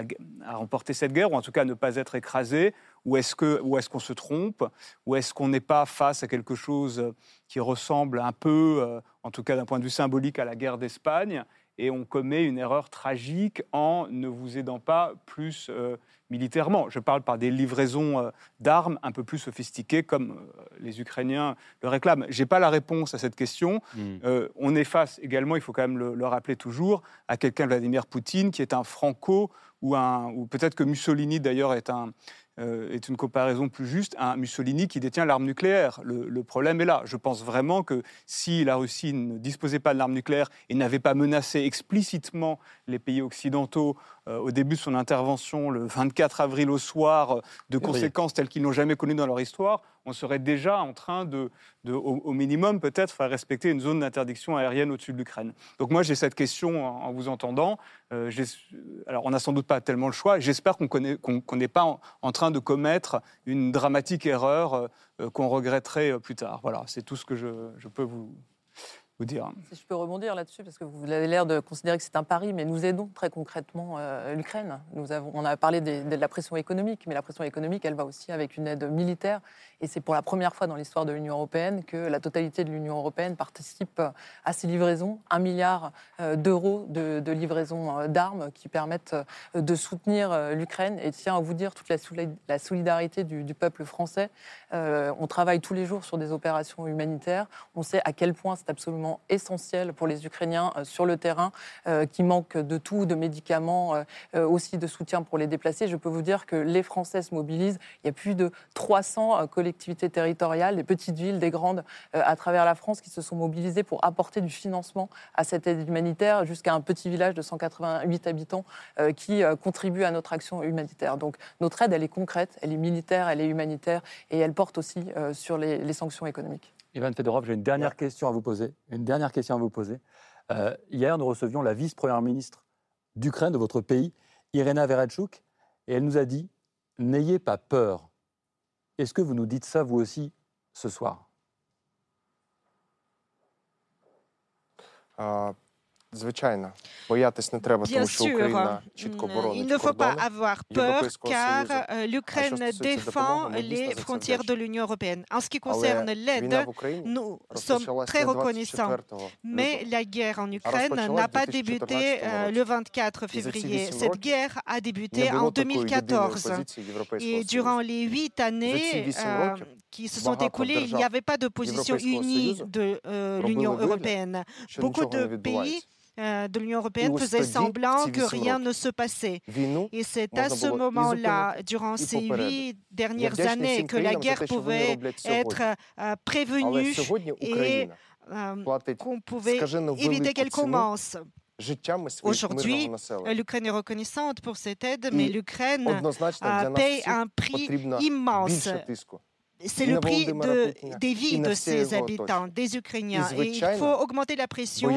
remporter cette guerre, ou en tout cas à ne pas être écrasé, ou est-ce qu'on est qu'on se trompe, ou est-ce qu'on n'est pas face à quelque chose qui ressemble un peu, euh, en tout cas d'un point de vue symbolique, à la guerre d'Espagne, et on commet une erreur tragique en ne vous aidant pas plus euh, militairement? Je parle par des livraisons euh, d'armes un peu plus sophistiquées comme les Ukrainiens le réclament. Je n'ai pas la réponse à cette question. Hmm. on est face également, il faut quand même le, le rappeler toujours, à quelqu'un, Vladimir Poutine, qui est un franco ou, un, ou peut-être que Mussolini d'ailleurs est un, euh, est une comparaison plus juste à Mussolini qui détient l'arme nucléaire. Le, problème est là. Je pense vraiment que si la Russie ne disposait pas de l'arme nucléaire et n'avait pas menacé explicitement les pays occidentaux euh, au début de son intervention le 24 avril au soir, euh, de conséquences telles qu'ils n'ont jamais connues dans leur histoire, on serait déjà en train de, au, minimum, peut-être, faire respecter une zone d'interdiction aérienne au-dessus de l'Ukraine. Donc moi, j'ai cette question en, vous entendant. Euh, alors, on n'a sans doute pas tellement le choix. J'espère qu'on n'est pas en, train de commettre une dramatique erreur qu'on regretterait plus tard. Voilà, c'est tout ce que je peux vous, Si je peux rebondir là-dessus, parce que vous avez l'air de considérer que c'est un pari, mais nous aidons très concrètement euh, l'Ukraine. Nous avons, on a parlé de la pression économique, mais la pression économique, elle va aussi avec une aide militaire. Et c'est pour la première fois dans l'histoire de l'Union européenne que la totalité de l'Union européenne participe à ces livraisons. Un milliard euh, d'euros de, livraisons euh, d'armes qui permettent de soutenir l'Ukraine. Et tiens à vous dire toute la, solidarité du, peuple français. on travaille tous les jours sur des opérations humanitaires. On sait à quel point c'est absolument essentiel pour les Ukrainiens euh, sur le terrain, euh, qui manquent de tout, de médicaments, euh, aussi de soutien pour les déplacer. Je peux vous dire que les Français se mobilisent. Il y a plus de 300 collectivités territoriales, des petites villes, des grandes, à travers la France, qui se sont mobilisées pour apporter du financement à cette aide humanitaire, jusqu'à un petit village de 188 habitants qui contribue à notre action humanitaire. Donc notre aide, elle est concrète, elle est militaire, elle est humanitaire et elle porte aussi sur les sanctions économiques. Ivan Fedorov, j'ai une dernière question à vous poser. Une dernière question à vous poser. Euh, hier, nous recevions la vice-première ministre d'Ukraine, de votre pays, Irena Vereshchuk, et elle nous a dit N'ayez pas peur. Est-ce que vous nous dites ça, vous aussi, ce soir? Euh, Звичайно, боятись не треба, тому що Україна чітко боронить Il ne faut pas avoir peur car l'Ukraine défend les frontières de l'Union européenne. En ce qui concerne l'aide, nous sommes très reconnaissants. Mais la guerre en Ukraine n'a pas débuté le 24 février. Cette guerre a débuté en 2014. Et durant les huit années qui se sont écoulées, il n'y avait pas de position unie de l'Union européenne. Beaucoup de pays euh, de l'Union européenne faisait semblant que rien ne se passait. Et c'est à ce moment-là, durant ces huit dernières années, que la guerre pouvait être euh, prévenue et euh, qu'on pouvait éviter qu'elle commence. Aujourd'hui, l'Ukraine est reconnaissante pour cette aide, mais l'Ukraine paye un prix immense c'est le prix de, des vies de ses habitants, des Ukrainiens. Et il faut augmenter la pression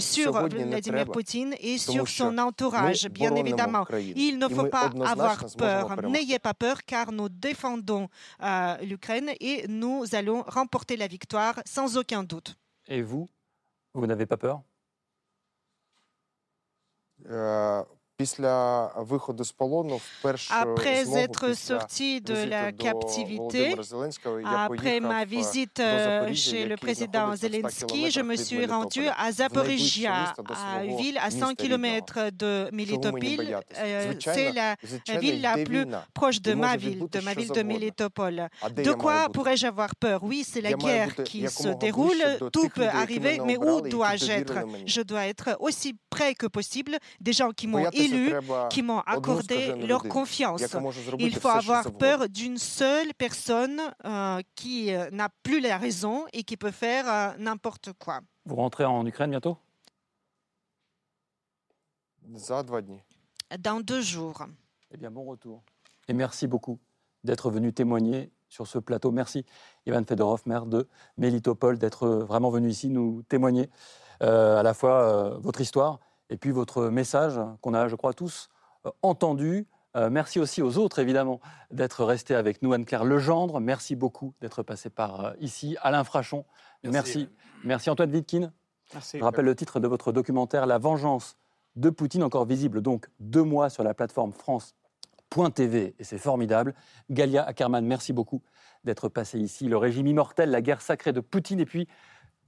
sur Vladimir Poutine et sur son entourage, bien évidemment. Il ne faut pas avoir peur. N'ayez pas peur car nous défendons euh, l'Ukraine et nous allons remporter la victoire sans aucun doute. Et vous, vous n'avez pas peur? Euh, après être sorti de la captivité, après ma visite chez le président Zelensky, je me suis rendu à Zaporizhia, une ville à 100 km de Melitopol. Euh, c'est la ville la plus proche de ma ville, de ma ville de Melitopol. De quoi pourrais-je avoir peur? Oui, c'est la guerre qui se déroule, tout peut arriver, mais où dois-je être? Je dois être aussi près que possible des gens qui m'ont élu qui m'ont accordé leur confiance. Il faut avoir peur d'une seule personne euh, qui euh, n'a plus la raison et qui peut faire euh, n'importe quoi. Vous rentrez en Ukraine bientôt? Dans deux jours. Eh bien, bon retour. Et merci beaucoup d'être venu témoigner sur ce plateau. Merci, Ivan Fedorov, maire de Melitopol, d'être vraiment venu ici nous témoigner à la fois votre histoire et puis votre message qu'on a, je crois, tous euh, entendu. Euh, merci aussi aux autres, évidemment, d'être restés avec nous. Anne-Claire Legendre, merci beaucoup d'être passé par euh, ici. Alain Frachon, merci. Merci, Antoine Wittkin. Merci. Je rappelle le titre de votre documentaire, La vengeance de Poutine, encore visible donc deux mois sur la plateforme France.tv, et c'est formidable. Galia Ackerman, merci beaucoup d'être passé ici. Le régime immortel, la guerre sacrée de Poutine, et puis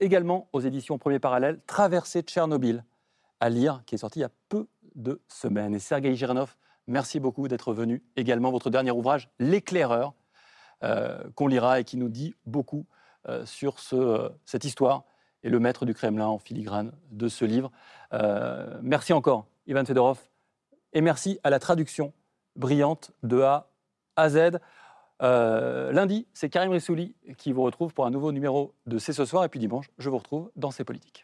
également aux éditions Premier Parallèle, Traversée de Tchernobyl, à lire, qui est sorti il y a peu de semaines. Et Sergei Giranov, merci beaucoup d'être venu. Également, votre dernier ouvrage, L'éclaireur, euh, qu'on lira et qui nous dit beaucoup euh, sur euh, cette histoire et le maître du Kremlin en filigrane de ce livre. merci encore, Ivan Fedorov, et merci à la traduction brillante de A à Z. lundi, c'est Karim Rissouli qui vous retrouve pour un nouveau numéro de C'est ce soir. Et puis dimanche, je vous retrouve dans C'est politique.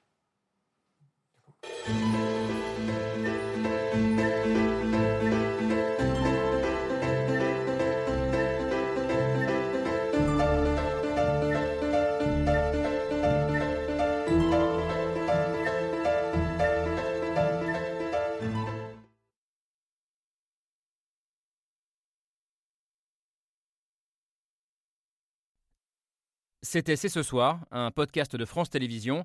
C'était C'est ce soir, un podcast de France Télévisions.